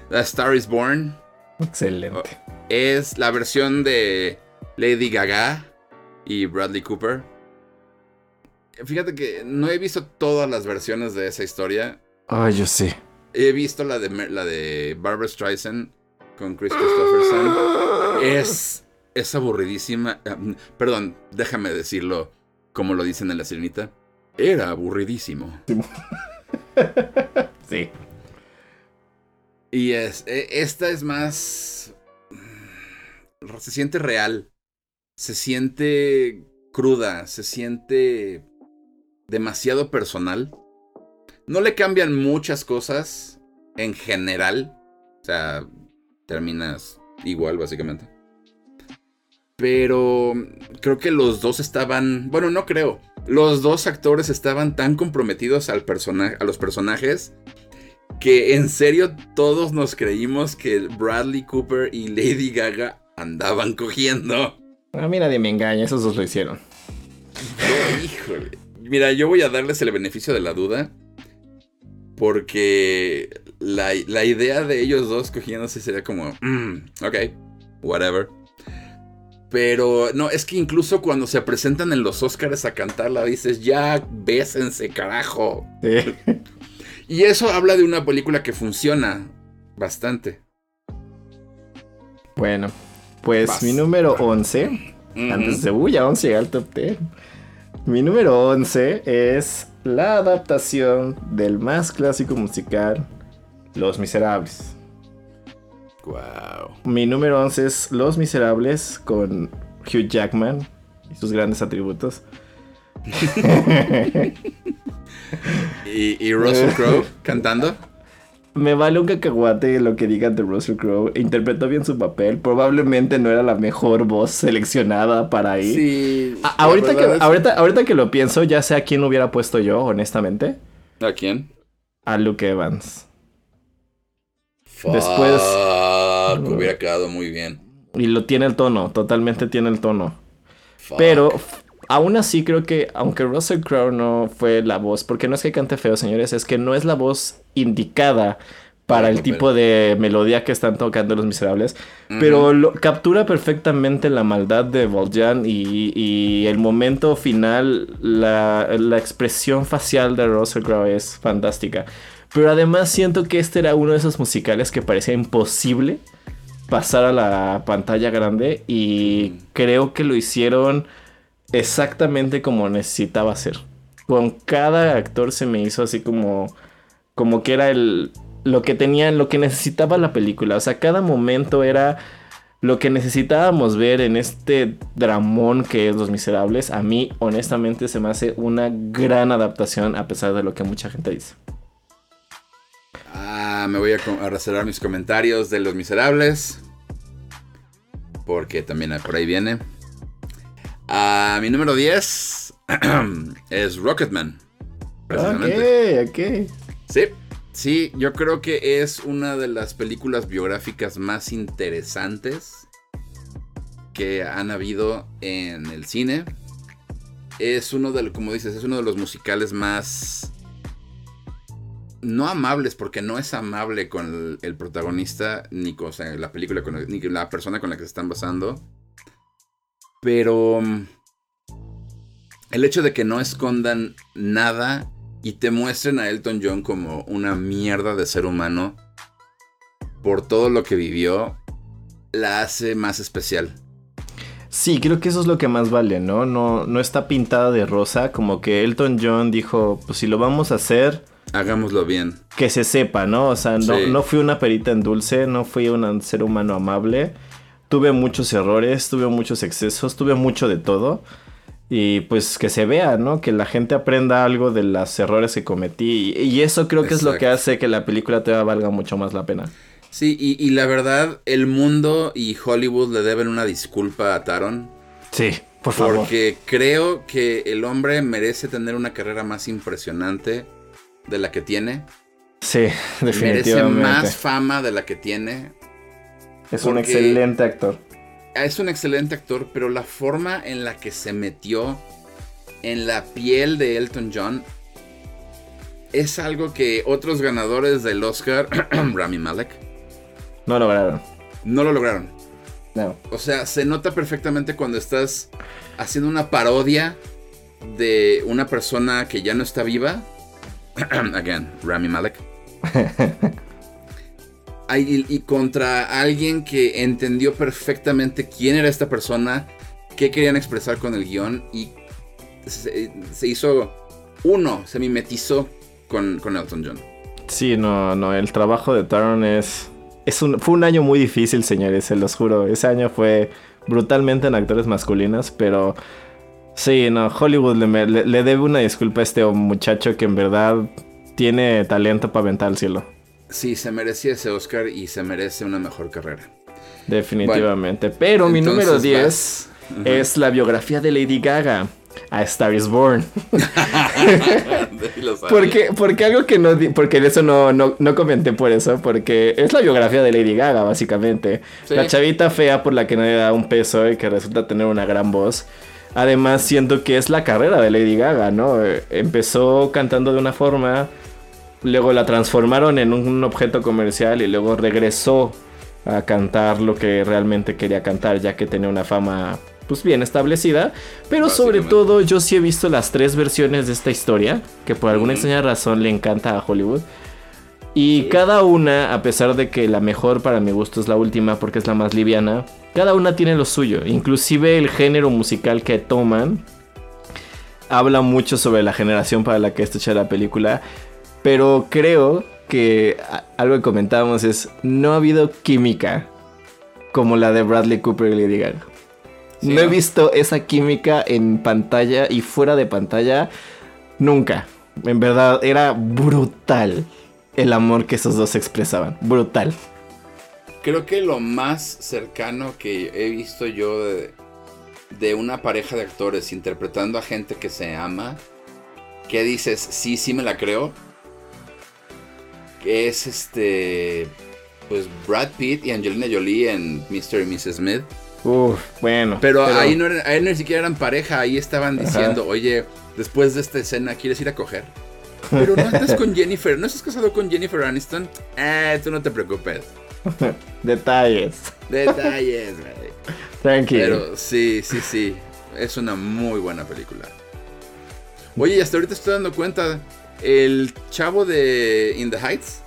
The Star is Born. Excelente. Es la versión de Lady Gaga y Bradley Cooper. Fíjate que no he visto todas las versiones de esa historia. Ay, yo sí. He visto la de, la de Barbara Streisand con Chris Christopherson es, es aburridísima. Eh, perdón, déjame decirlo como lo dicen en la sirenita. Era aburridísimo. Sí. Y es, e, esta es más... Se siente real. Se siente cruda. Se siente demasiado personal. No le cambian muchas cosas en general. O sea, terminas igual, básicamente. Pero creo que los dos estaban. Bueno, no creo. Los dos actores estaban tan comprometidos al a los personajes que en serio todos nos creímos que Bradley Cooper y Lady Gaga andaban cogiendo. A mí nadie me engaña, esos dos lo hicieron. híjole. Mira, yo voy a darles el beneficio de la duda. Porque la, idea de ellos dos cogiéndose sería como, mm, ok, whatever. Pero no, es que incluso cuando se presentan en los Oscars a cantarla, dices, ya bésense, carajo. y eso habla de una película que funciona bastante. Bueno, pues mi número 11, antes de, uy, ya 11 al top 10. Mi número 11 es la adaptación del más clásico musical, Los Miserables. Wow. Mi número 11 es Los Miserables con Hugh Jackman y sus grandes atributos. ¿Y, ¿Y, Russell Crowe cantando? me vale un cacahuate lo que digan de Russell Crowe. Interpretó bien su papel. Probablemente no era la mejor voz seleccionada para ahí. Sí. ahorita, que, ahorita, ahorita que lo pienso, ya sé a quién hubiera puesto yo, honestamente. ¿A quién? A Luke Evans. Después. hubiera quedado muy bien. Y lo tiene el tono, totalmente tiene el tono. Pero aún así creo que, aunque Russell Crowe no fue la voz, porque no es que cante feo, señores, es que no es la voz indicada para el tipo de melodía que están tocando los miserables, pero lo, captura perfectamente la maldad de Voljan y, el momento final, la, la, expresión facial de Russell Crowe es fantástica. Pero además siento que este era uno de esos musicales que parecía imposible pasar a la pantalla grande y creo que lo hicieron exactamente como necesitaba ser. Con cada actor se me hizo así como como que era el lo que tenía, lo que necesitaba la película, o sea, cada momento era lo que necesitábamos ver en este dramón que es Los Miserables. A mí honestamente se me hace una gran adaptación a pesar de lo que mucha gente dice. Ah, me voy a, a reservar mis comentarios de Los Miserables porque también por ahí viene. A mi número 10 es Rocketman. Ok, ok. Sí, sí, yo creo que es una de las películas biográficas más interesantes que han habido en el cine. Es uno de, como dices, es uno de los musicales más no amables, porque no es amable con el, protagonista, ni con la película, con, ni con la persona con la que se están basando. Pero mm, el hecho de que no escondan nada y te muestren a Elton John como una mierda de ser humano por todo lo que vivió, la hace más especial. Sí, creo que eso es lo que más vale, ¿no? No, no está pintada de rosa, como que Elton John dijo, pues si lo vamos a hacer, Hagámoslo bien. Que se sepa, ¿no? O sea, no, no fui una perita en dulce, no fui un ser humano amable. Tuve muchos errores, tuve muchos excesos, tuve mucho de todo. Y pues que se vea, ¿no? Que la gente aprenda algo de los errores que cometí. Y, eso creo que es lo que hace que la película te valga mucho más la pena. Sí, y, y la verdad, el mundo y Hollywood le deben una disculpa a Taron. Sí, por favor. Porque creo que el hombre merece tener una carrera más impresionante de la que tiene. Sí, definitivamente. Merece más fama de la que tiene. Es un excelente actor. Es un excelente actor, pero la forma en la que se metió en la piel de Elton John es algo que otros ganadores del Oscar, Rami Malek, no lograron. No lo lograron. No. O sea, se nota perfectamente cuando estás haciendo una parodia de una persona que ya no está viva again, Rami Malek. y, contra alguien que entendió perfectamente quién era esta persona, qué querían expresar con el guion y se, hizo uno, se mimetizó con, con, Elton John. Sí, no, no, el trabajo de Taron es... es un, fue un año muy difícil, señores, se los juro. Ese año fue brutalmente en actores masculinos, pero Sí, no, Hollywood le, debe una disculpa a este muchacho que en verdad tiene talento para aventar al cielo. Sí, se merecía ese Oscar y se merece una mejor carrera. Definitivamente. Pero mi número 10 es la biografía de Lady Gaga. A Star is Born. porque, porque algo que no. Porque de eso no, no, comenté por eso. Porque es la biografía de Lady Gaga, básicamente. La chavita fea por la que nadie da un peso y que resulta tener una gran voz. Además, siento que es la carrera de Lady Gaga, ¿no? Empezó cantando de una forma, luego la transformaron en un objeto comercial y luego regresó a cantar lo que realmente quería cantar, ya que tenía una fama pues bien establecida. Pero sobre todo yo sí he visto las tres versiones de esta historia, que por alguna extraña razón le encanta a Hollywood. Y cada una, a pesar de que la mejor para mi gusto es la última porque es la más liviana, cada una tiene lo suyo. Inclusive el género musical que toman habla mucho sobre la generación para la que está hecha la película. Pero creo que algo que comentábamos es, no ha habido química como la de Bradley Cooper y Lady Gaga. no he visto esa química en pantalla y fuera de pantalla nunca. En verdad, era brutal el amor que esos dos expresaban. Brutal. Creo que lo más cercano que he visto yo de, una pareja de actores interpretando a gente que se ama, que dices, sí, sí me la creo, que es este, pues Brad Pitt y Angelina Jolie en Mr. y Mrs. Smith. Uf, bueno. Pero, Ahí, no ahí ni siquiera eran pareja, ahí estaban diciendo, oye, después de esta escena, ¿quieres ir a coger? Pero no estás con Jennifer, ¿no estás casado con Jennifer Aniston? Eh, tú no te preocupes. Detalles. Detalles, güey. Tranquilo. Pero sí, sí, sí. Es una muy buena película. Oye, y hasta ahorita estoy dando cuenta. El chavo de In the Heights,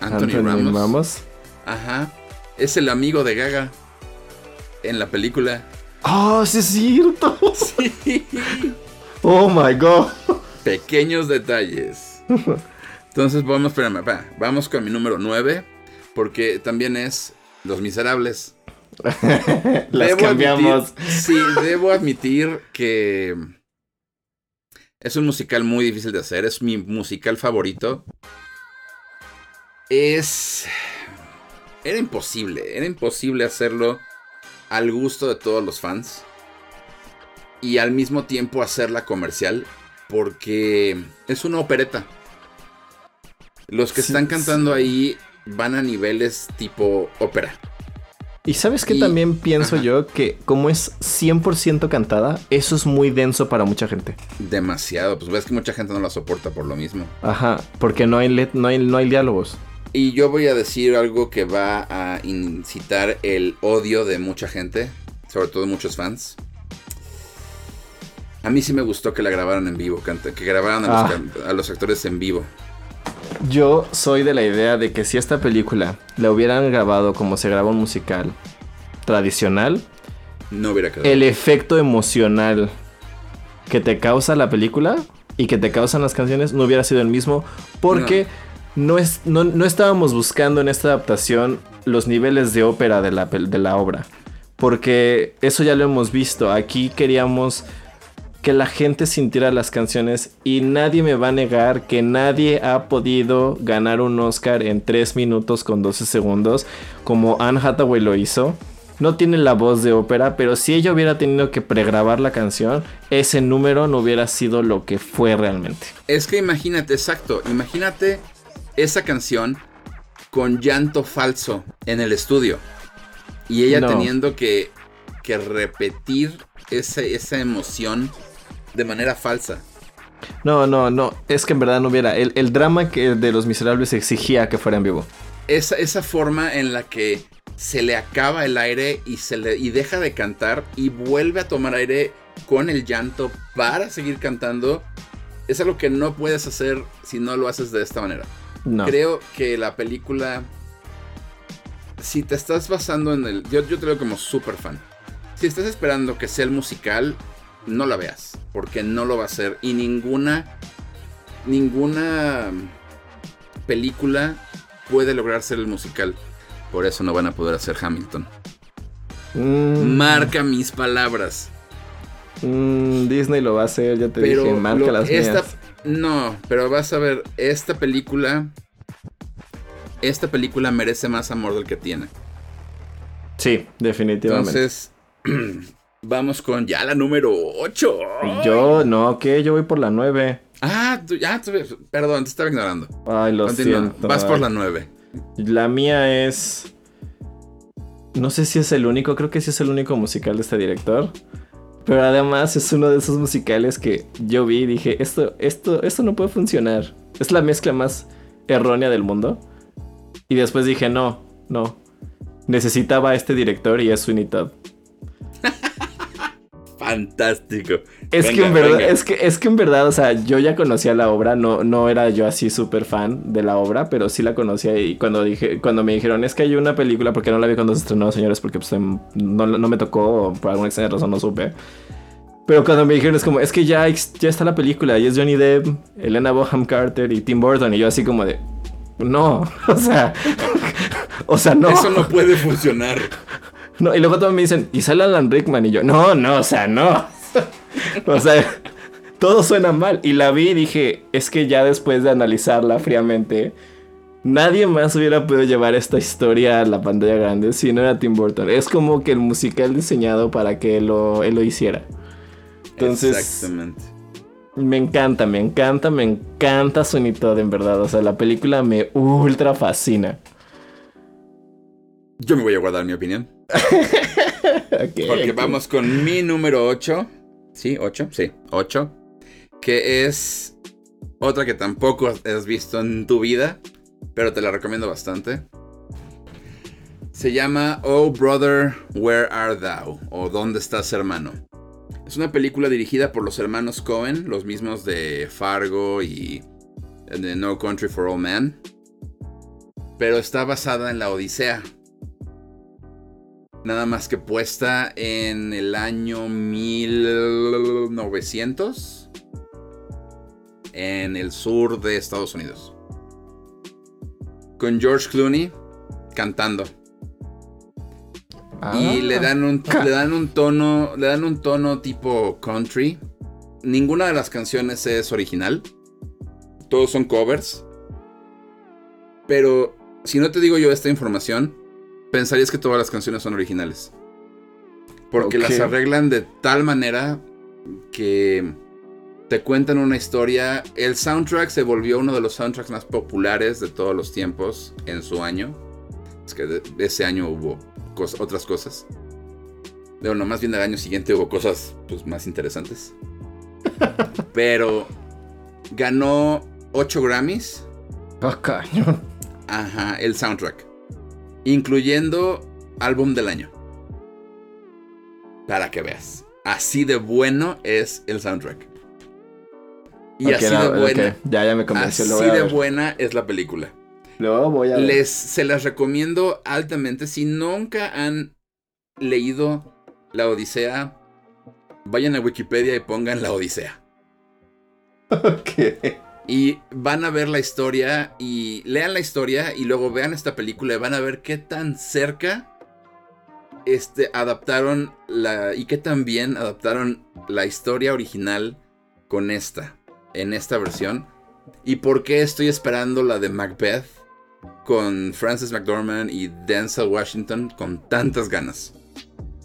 Anthony, Ramos. Ajá. Es el amigo de Gaga en la película. ¡Oh, sí es cierto! Sí. Oh my god. Pequeños detalles. Entonces vamos, espérame, vamos con mi número 9, porque también es Los Miserables. Las cambiamos. sí, debo admitir que es un musical muy difícil de hacer, es mi musical favorito. Es... Era imposible, era imposible hacerlo al gusto de todos los fans. y al mismo tiempo hacerla comercial porque es una opereta. Los que están cantando ahí van a niveles tipo ópera. Y sabes que también pienso yo que como es 100% cantada, eso es muy denso para mucha gente. Demasiado, pues ves que mucha gente no la soporta por lo mismo. Ajá, porque no hay, no hay, no hay diálogos. Y yo voy a decir algo que va a incitar el odio de mucha gente, sobre todo muchos fans. A mí sí me gustó que la grabaran en vivo, que grabaran a, los, ah. actores en vivo. Yo soy de la idea de que si esta película la hubieran grabado como se graba un musical tradicional, no hubiera quedado. El efecto emocional que te causa la película y que te causan las canciones no hubiera sido el mismo porque no, es, no, estábamos buscando en esta adaptación los niveles de ópera de la, de la obra. Porque eso ya lo hemos visto. Aquí queríamos que la gente sintiera las canciones y nadie me va a negar que nadie ha podido ganar un Oscar en 3 minutos con 12 segundos como Anne Hathaway lo hizo. No tiene la voz de ópera, pero si ella hubiera tenido que pregrabar la canción, ese número no hubiera sido lo que fue realmente. Es que imagínate, exacto, imagínate esa canción con llanto falso en el estudio y ella teniendo que, que repetir esa emoción de manera falsa. No, no, no. Es que en verdad no hubiera. El, drama que de los miserables exigía que fuera en vivo. Esa, esa forma en la que se le acaba el aire y, se le, y deja de cantar y vuelve a tomar aire con el llanto para seguir cantando. Es algo que no puedes hacer si no lo haces de esta manera. No. Creo que la película. Si te estás basando en el. Yo, yo te veo como súper fan. Si estás esperando que sea el musical, no la veas, porque no lo va a hacer. Y ninguna, ninguna película puede lograr ser el musical. Por eso no van a poder hacer Hamilton. Mm. Marca mis palabras. Mm, Disney lo va a hacer, ya te dije, marca las esta, No, pero vas a ver, esta película. Esta película merece más amor del que tiene. Sí, definitivamente. Entonces, Vamos con ya la número 8. Yo, no, ¿qué? Yo voy por la 9. Ah, tú, ya, perdón, te estaba ignorando. Ay, lo siento. Vas por la 9. La mía es... No sé si es el único, creo que sí es el único musical de este director. Pero además es uno de esos musicales que yo vi y dije, esto, esto, esto no puede funcionar. Es la mezcla más errónea del mundo. Y después dije, no, no. Necesitaba a este director y es Sweeney Todd fantástico. Es que en verdad, es que, es que en verdad, o sea, yo ya conocía la obra, no, no era yo así súper fan de la obra, pero sí la conocía y cuando dije, cuando me dijeron es que hay una película, porque no la vi cuando se estrenó, señores, porque pues, em, no, me tocó, por alguna extraña razón no supe. Pero cuando me dijeron es como, es que ya, ya está la película y es Johnny Depp, Elena Boham Carter y Tim Burton y yo así como de, no, o sea, o sea, no. Eso no puede funcionar. No, y luego todos me dicen, ¿y sale Alan Rickman? Y yo, no, no, o sea, no. o sea, todo suena mal. Y la vi y dije, es que ya después de analizarla fríamente, nadie más hubiera podido llevar esta historia a la pantalla grande si no era Tim Burton. Es como que el musical diseñado para que él lo, él lo hiciera. Entonces, Exactamente. Me encanta, me encanta, me encanta Sony Todd, en verdad. O sea, la película me ultra fascina. Yo me voy a guardar mi opinión. Porque vamos con mi número 8. ¿Sí? ¿8? Sí, 8. Que es otra que tampoco has visto en tu vida, pero te la recomiendo bastante. Se llama Oh Brother, Where Art Thou? o ¿Dónde estás hermano? Es una película dirigida por los hermanos Cohen, los mismos de Fargo y de No Country for All Men. Pero está basada en la Odisea, Nada más que puesta en el año 1900 en el sur de Estados Unidos. Con George Clooney cantando. y le ah. dan un le dan un tono, le dan un tono tipo country. Ninguna de las canciones es original. Todos son covers. Pero si no te digo yo esta información, pensarías que todas las canciones son originales. Porque las arreglan de tal manera que te cuentan una historia. El soundtrack se volvió uno de los soundtracks más populares de todos los tiempos en su año. Es que ese año hubo otras cosas. Bueno, más bien el año siguiente hubo cosas pues, más interesantes. Pero ganó 8 Grammys. Oh, Ajá, el soundtrack. Incluyendo álbum del año. Para que veas. Así de bueno es el soundtrack. Y así de buena. Ya, ya me convenció. Así de buena es la película. Luego voy a Les, se las recomiendo altamente. Si nunca han leído La Odisea, vayan a Wikipedia y pongan La Odisea. Ok. Y van a ver la historia y lean la historia y luego vean esta película y van a ver qué tan cerca este, adaptaron la y qué tan bien adaptaron la historia original con esta, en esta versión. Y por qué estoy esperando la de Macbeth con Francis McDormand y Denzel Washington con tantas ganas.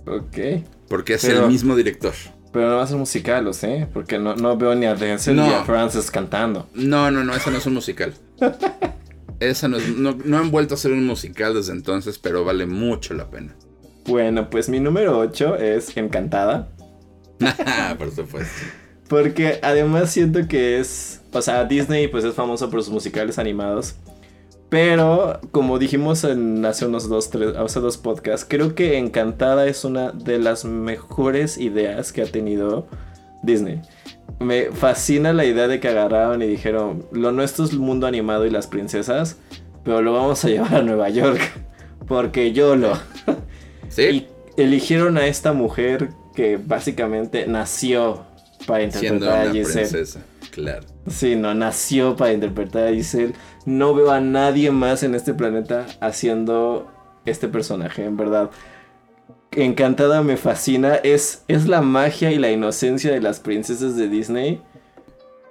Ok. Porque es el mismo director. Pero no va a ser musical, ¿lo sé? Porque no, no veo ni a Denzel ni a Francis cantando. No, no, no, esa no es un musical. esa no, es, no, no han vuelto a ser un musical desde entonces, pero vale mucho la pena. Bueno, pues mi número 8 es Encantada. por supuesto. Porque además siento que es, o sea, Disney pues es famoso por sus musicales animados. Pero, como dijimos en hace unos dos, tres, hace dos podcasts, creo que Encantada es una de las mejores ideas que ha tenido Disney. Me fascina la idea de que agarraron y dijeron, lo nuestro es el mundo animado y las princesas, pero lo vamos a llevar a Nueva York, porque yo lo... ¿Sí? Y eligieron a esta mujer que básicamente nació para interpretar a Giselle. Princesa, claro. Sí, no, nació para interpretar a Giselle. No veo a nadie más en este planeta haciendo este personaje, en verdad. Encantada me fascina. Es, es la magia y la inocencia de las princesas de Disney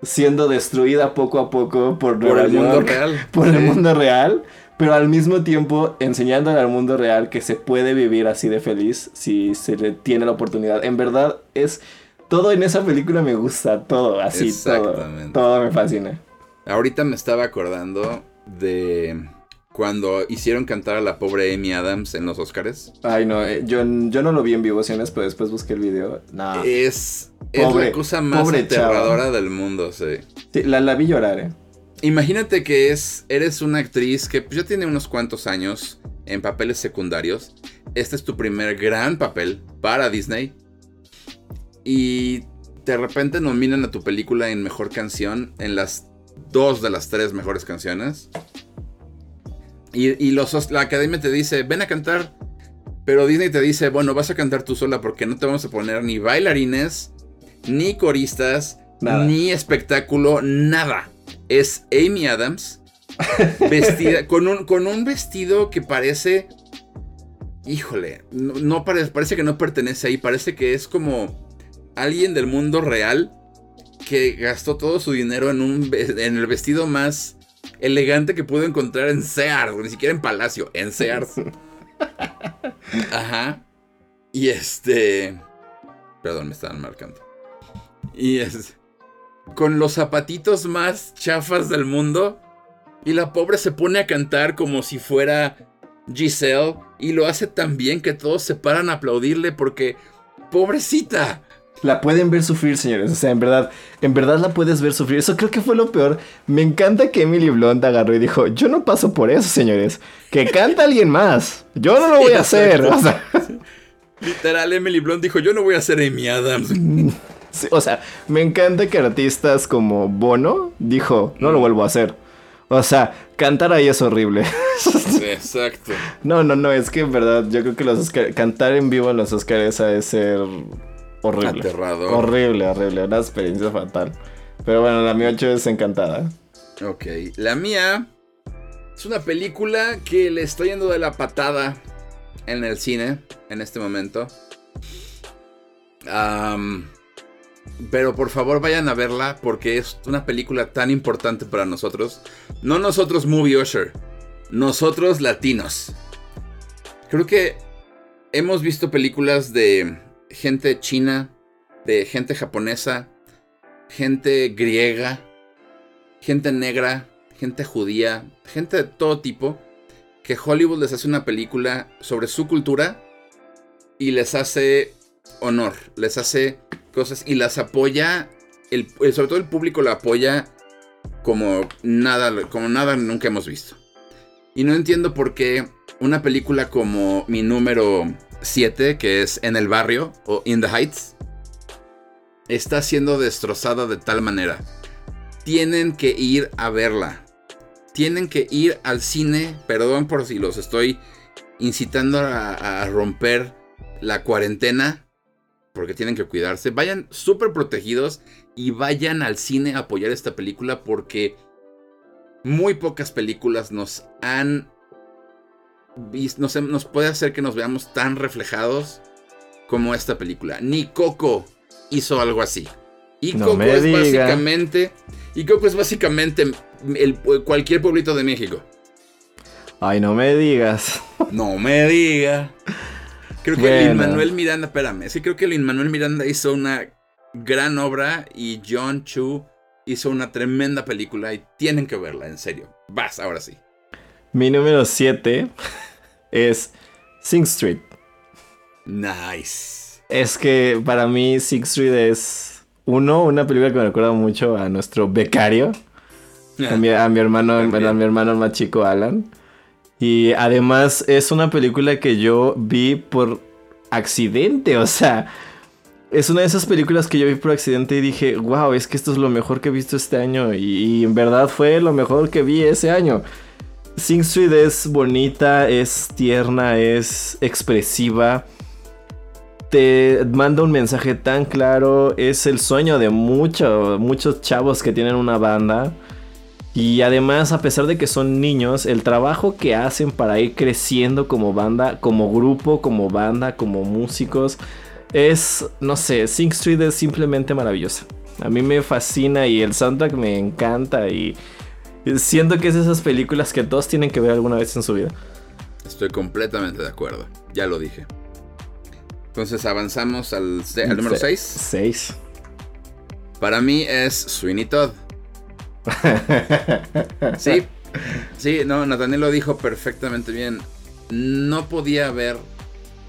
siendo destruida poco a poco por, el mundo real. Por el mundo real. Pero al mismo tiempo enseñándole al mundo real que se puede vivir así de feliz si se le tiene la oportunidad. En verdad es todo en esa película me gusta, todo, así, todo. Todo me fascina. Ahorita me estaba acordando de cuando hicieron cantar a la pobre Amy Adams en los Oscars. Ay, no, eh, yo, yo no lo vi en vivociones, pero después busqué el video. Es, es la cosa más aterradora del mundo, sí. sí la, la vi llorar, eh. Imagínate que es, eres una actriz que pues, ya tiene unos cuantos años en papeles secundarios. Este es tu primer gran papel para Disney y de repente nominan a tu película en mejor canción en las dos de las tres mejores canciones. Y, los, la academia te dice, ven a cantar. Pero Disney te dice, bueno, vas a cantar tú sola porque no te vamos a poner ni bailarines, ni coristas, ni espectáculo, nada. Es Amy Adams vestida con un, con un vestido que parece... Híjole, no, parece, parece que no pertenece ahí, parece que es como alguien del mundo real que gastó todo su dinero en, un, en el vestido más elegante que pudo encontrar en Sears, ni siquiera en Palacio, en Sears. Ajá. Y este... Perdón, me estaban marcando. Y es... Con los zapatitos más chafas del mundo. Y la pobre se pone a cantar como si fuera Giselle. Y lo hace tan bien que todos se paran a aplaudirle porque... Pobrecita la pueden ver sufrir, señores. O sea, en verdad, en verdad la puedes ver sufrir. Eso creo que fue lo peor. Me encanta que Emily Blunt agarró y dijo, yo no paso por eso, señores. Que canta alguien más. Yo no lo voy a hacer. O sea, Literal, Emily Blunt dijo, yo no voy a ser Amy Adams. o sea, me encanta que artistas como Bono dijo, no lo vuelvo a hacer. O sea, cantar ahí es horrible. Exacto. No, no, no, es que en verdad yo creo que los cantar en vivo en los Oscars de ser horrible. Aterrador. Horrible, horrible. Una experiencia fatal. Pero bueno, la mía 8 es encantada. Ok. La mía es una película que le estoy yendo de la patada en el cine en este momento. pero por favor vayan a verla porque es una película tan importante para nosotros. No nosotros Movie Usher, nosotros latinos. Creo que hemos visto películas de gente china de gente japonesa, gente griega, gente negra, gente judía, gente de todo tipo, que Hollywood les hace una película sobre su cultura y les hace honor, les hace cosas y las apoya, sobre todo el público la apoya como nada, como nada nunca hemos visto. Y no entiendo por qué una película como mi número 7, que es En el Barrio o In the Heights, está siendo destrozada de tal manera. Tienen que ir a verla. Tienen que ir al cine. Perdón por si los estoy incitando a, romper la cuarentena. Porque tienen que cuidarse. Vayan súper protegidos y vayan al cine a apoyar esta película porque muy pocas películas nos han visto, nos, nos puede hacer que nos veamos tan reflejados como esta película. Ni Coco hizo algo así. Y Coco es básicamente. Y Coco es básicamente el, cualquier pueblito de México. Ay, no me digas. No me diga. Creo que Lin Manuel Miranda, espérame, sí creo que Lin Manuel Miranda hizo una gran obra y John Chu hizo una tremenda película y tienen que verla, en serio. Vas, ahora sí. Mi número 7 es Sing Street. Nice. Es que para mí Six Street es uno, una película que me recuerda mucho a nuestro becario. A mi, hermano, a mi hermano más chico Alan. Y además es una película que yo vi por accidente, o sea, es una de esas películas que yo vi por accidente y dije, wow, es que esto es lo mejor que he visto este año. Y, y en verdad fue lo mejor que vi ese año. Sing Street es bonita, es tierna, es expresiva te manda un mensaje tan claro. Es el sueño de muchos muchos chavos que tienen una banda. Y además, a pesar de que son niños, el trabajo que hacen para ir creciendo como banda, como grupo, como banda, como músicos, es, no sé, Sing Street es simplemente maravillosa. A mí me fascina y el soundtrack me encanta y siento que es esas películas que todos tienen que ver alguna vez en su vida. Estoy completamente de acuerdo, ya lo dije. Entonces avanzamos al, número 6. 6. Para mí es Sweeney Todd. sí, sí, no, Nathaniel lo dijo perfectamente bien. No podía haber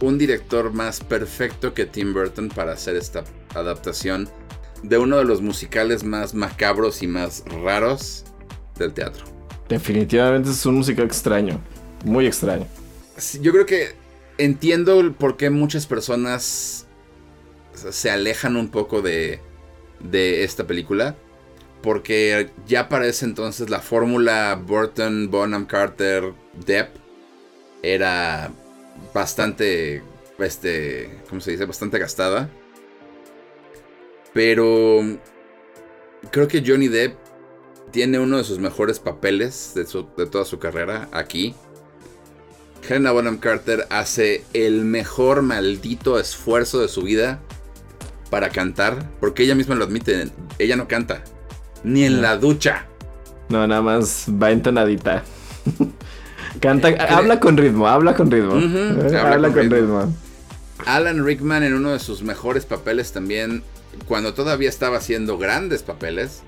un director más perfecto que Tim Burton para hacer esta adaptación de uno de los musicales más macabros y más raros del teatro. Definitivamente es un musical extraño, muy extraño. yo creo que entiendo por qué muchas personas se alejan un poco de, de esta película. Porque ya para ese entonces la fórmula Burton, Bonham Carter, Depp era bastante, este, ¿cómo se dice? Bastante gastada. Pero creo que Johnny Depp tiene uno de sus mejores papeles de, de toda su carrera aquí. Helena Bonham Carter hace el mejor maldito esfuerzo de su vida para cantar, porque ella misma lo admite, ella no canta, ni en la ducha. No, nada más va entonadita. Canta, eh, habla con ritmo, habla con ritmo. Eh, habla, con, ritmo. Alan Rickman en uno de sus mejores papeles también, cuando todavía estaba haciendo grandes papeles.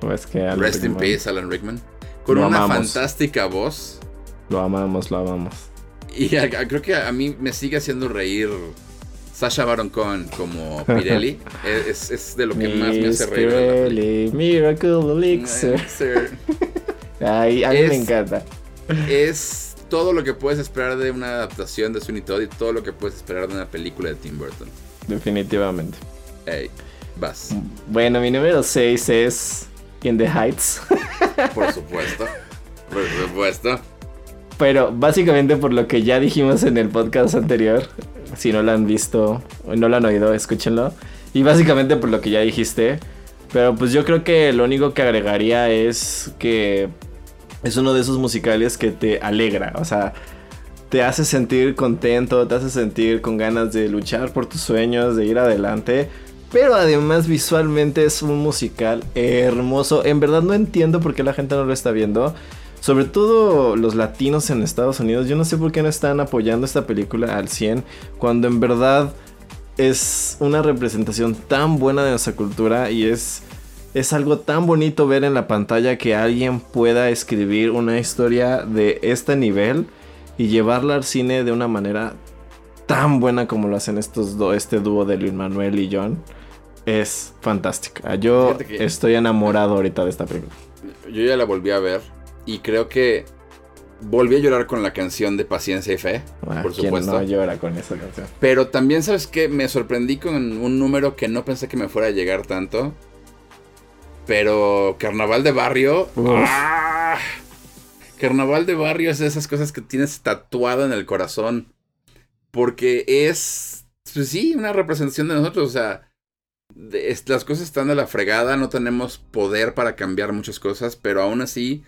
Pues que Rest in peace, Alan Rickman. Con una fantástica voz. Lo amamos, lo amamos. Y creo que a mí me sigue haciendo reír Sasha Baron Cohen como Pirelli. es, de lo que más me hace reír. Pirelli, Miracle Elixir. Ay, a mí me encanta. Es todo lo que puedes esperar de una adaptación de Sweeney Todd y todo lo que puedes esperar de una película de Tim Burton. Definitivamente. Hey, vas. Bueno, mi número 6 es In the Heights. Por supuesto. Por supuesto. Pero básicamente por lo que ya dijimos en el podcast anterior, si no lo han visto no lo han oído, escúchenlo. Y básicamente por lo que ya dijiste. Pero pues yo creo que lo único que agregaría es que es uno de esos musicales que te alegra. O sea, te hace sentir contento, te hace sentir con ganas de luchar por tus sueños, de ir adelante. Pero además visualmente es un musical hermoso. En verdad no entiendo por qué la gente no lo está viendo sobre todo los latinos en Estados Unidos, yo no sé por qué no están apoyando esta película al 100 cuando en verdad es una representación tan buena de nuestra cultura y es, es algo tan bonito ver en la pantalla que alguien pueda escribir una historia de este nivel y llevarla al cine de una manera tan buena como lo hacen estos este dúo de Luis Manuel y John. Es fantástica. Yo estoy enamorado ahorita de esta película. Yo ya la volví a ver y creo que volví a llorar con la canción de Paciencia y Fe, ah, por supuesto. no llora con esa canción? Pero también, ¿sabes qué? Me sorprendí con un número que no pensé que me fuera a llegar tanto. Pero Carnaval de Barrio. ¡ah! Carnaval de Barrio es de esas cosas que tienes tatuado en el corazón. Porque es, pues sí, una representación de nosotros. O sea, las cosas están de la fregada, no tenemos poder para cambiar muchas cosas, pero aún así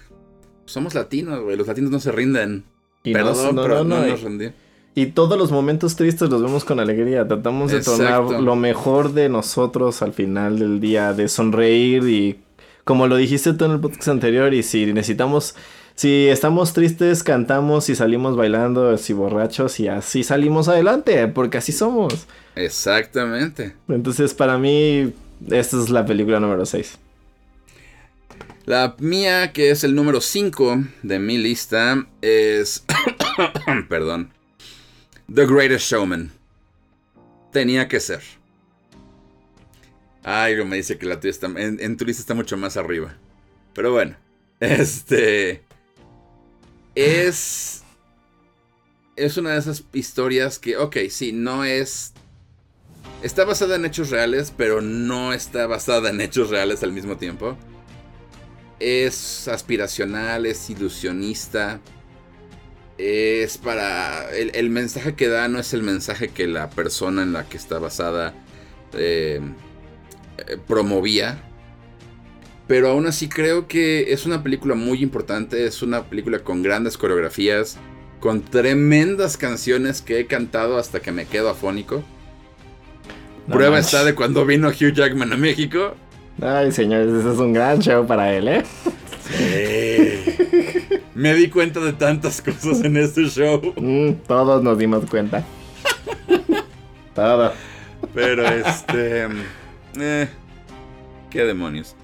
somos latinos, güey. Los latinos no se rinden. Y Perdón, no, pero no, nos rendimos. Y todos los momentos tristes los vemos con alegría. Tratamos de tornar lo mejor de nosotros al final del día, de sonreír y como lo dijiste tú en el podcast anterior, y si necesitamos, si estamos tristes, cantamos y salimos bailando así borrachos y así salimos adelante, porque así somos. Exactamente. Entonces, para mí, esta es la película número 6. La mía, que es el número 5 de mi lista, es... Perdón. The Greatest Showman. Tenía que ser. Ay, me dice que la tuya está... En, tu lista está mucho más arriba. Pero bueno. Este... Es... Es una de esas historias que, ok, sí, no es... Está basada en hechos reales, pero no está basada en hechos reales al mismo tiempo es aspiracional, es ilusionista. Es para... El, mensaje que da no es el mensaje que la persona en la que está basada eh, eh, promovía. Pero aún así creo que es una película muy importante. Es una película con grandes coreografías. Con tremendas canciones que he cantado hasta que me quedo afónico. Prueba está de cuando vino Hugh Jackman a México. Ay, señores, ese es un gran show para él, ¿eh? Sí. Me di cuenta de tantas cosas en este show. Mm, todos nos dimos cuenta. Todo. Pero este. Eh, ¿Qué demonios?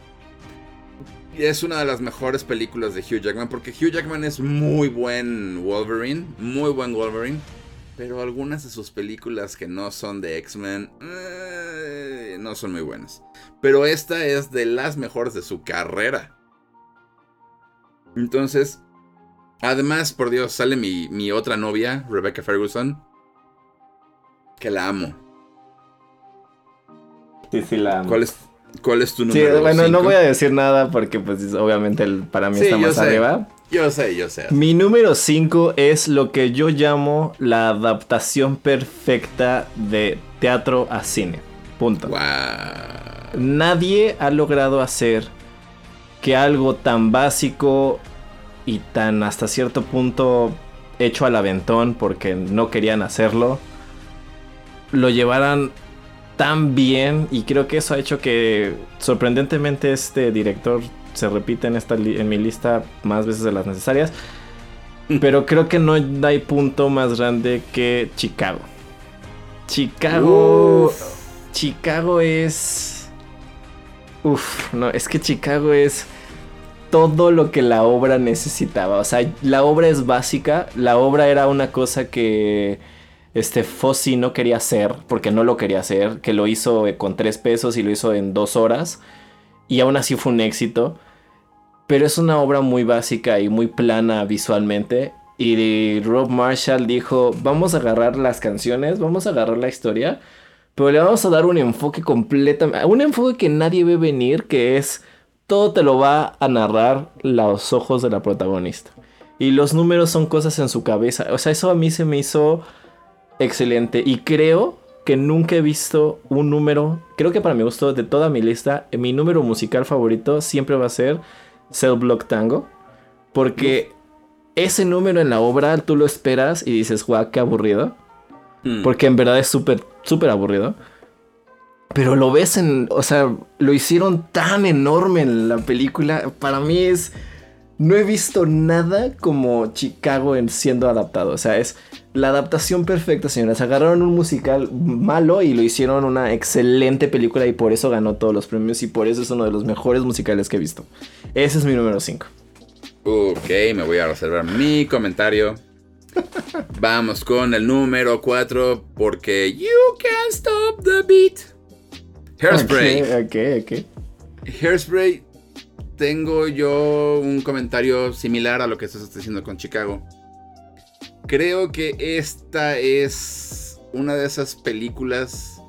Es una de las mejores películas de Hugh Jackman porque Hugh Jackman es muy buen Wolverine, muy buen Wolverine. Pero algunas de sus películas que no son de X-Men eh, no son muy buenas. Pero esta es de las mejores de su carrera. Entonces, además, por Dios, sale mi, otra novia, Rebecca Ferguson. Que la amo. Sí, sí, la amo. ¿Cuál es, cuál es tu número? Sí, bueno, no voy a decir nada porque, pues, obviamente para mí está más arriba. Yo sé, yo sé. Mi número 5 es lo que yo llamo la adaptación perfecta de teatro a cine. Punto. Wow nadie ha logrado hacer que algo tan básico y tan hasta cierto punto hecho al aventón porque no querían hacerlo, lo llevaran tan bien y creo que eso ha hecho que sorprendentemente este director se repite en, esta en mi lista más veces de las necesarias. Pero creo que no hay punto más grande que Chicago. Chicago. Chicago es Uf, no, es que Chicago es todo lo que la obra necesitaba. O sea, la obra es básica. La obra era una cosa que este Fossi no quería hacer, porque no lo quería hacer, que lo hizo con tres pesos y lo hizo en dos horas. Y aún así fue un éxito. Pero es una obra muy básica y muy plana visualmente. Y Rob Marshall dijo, vamos a agarrar las canciones, vamos a agarrar la historia pero le vamos a dar un enfoque completamente, un enfoque que nadie ve venir, que es todo te lo va a narrar los ojos de la protagonista. Y los números son cosas en su cabeza. O sea, eso a mí se me hizo excelente. Y creo que nunca he visto un número, creo que para mi gusto, de toda mi lista, mi número musical favorito siempre va a ser Cell Block Tango. Porque ese número en la obra tú lo esperas y dices, guau, qué aburrido. Hmm. Porque en verdad es súper, súper aburrido. Pero lo ves en. O sea, lo hicieron tan enorme en la película. Para mí es. No he visto nada como Chicago en siendo adaptado. O sea, es la adaptación perfecta, señoras. Agarraron un musical malo y lo hicieron una excelente película y por eso ganó todos los premios y por eso es uno de los mejores musicales que he visto. Ese es mi número 5. Ok, me voy a reservar mi comentario. Vamos con el número 4 porque You Can't Stop the Beat. Hairspray. Ok, ok. Hairspray, tengo yo un comentario similar a lo que estás diciendo con Chicago. Creo que esta es una de esas películas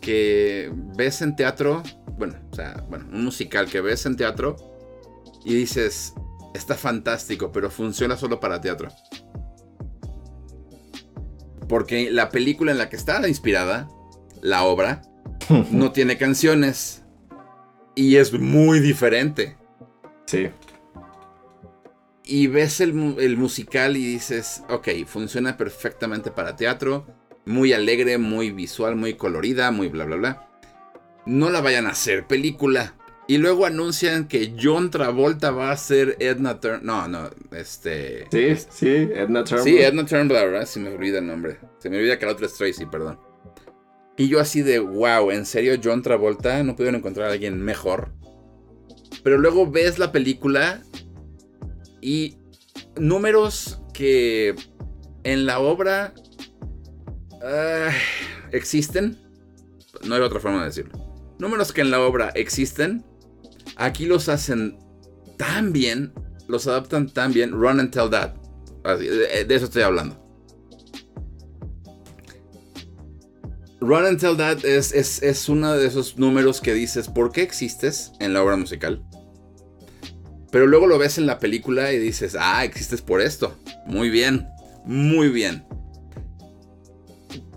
que ves en teatro, bueno, o sea, bueno, un musical que ves en teatro y dices, está fantástico, pero funciona solo para teatro. Porque la película en la que está inspirada, la obra, no tiene canciones. Y es muy diferente. Sí y ves el, musical y dices, ok, funciona perfectamente para teatro, muy alegre, muy visual, muy colorida, muy bla, bla, bla. No la vayan a hacer película. Y luego anuncian que John Travolta va a ser Edna Turnbull. No, no, este. Sí, sí, Edna Turnbull. Sí, Edna Turnbull, ¿verdad? Se me olvida el nombre. Se me olvida que la otra es Tracy, perdón. Y yo así de, wow, ¿en serio John Travolta? ¿No pudieron encontrar a alguien mejor? Pero luego ves la película y números que en la obra existen. No hay otra forma de decirlo. Números que en la obra existen. Aquí los hacen tan bien. Los adaptan tan bien. Run and tell that. De, eso estoy hablando. Run and Tell That es, es, es, uno de esos números que dices, ¿por qué existes en la obra musical? Pero luego lo ves en la película y dices, ah, existes por esto. Muy bien, muy bien.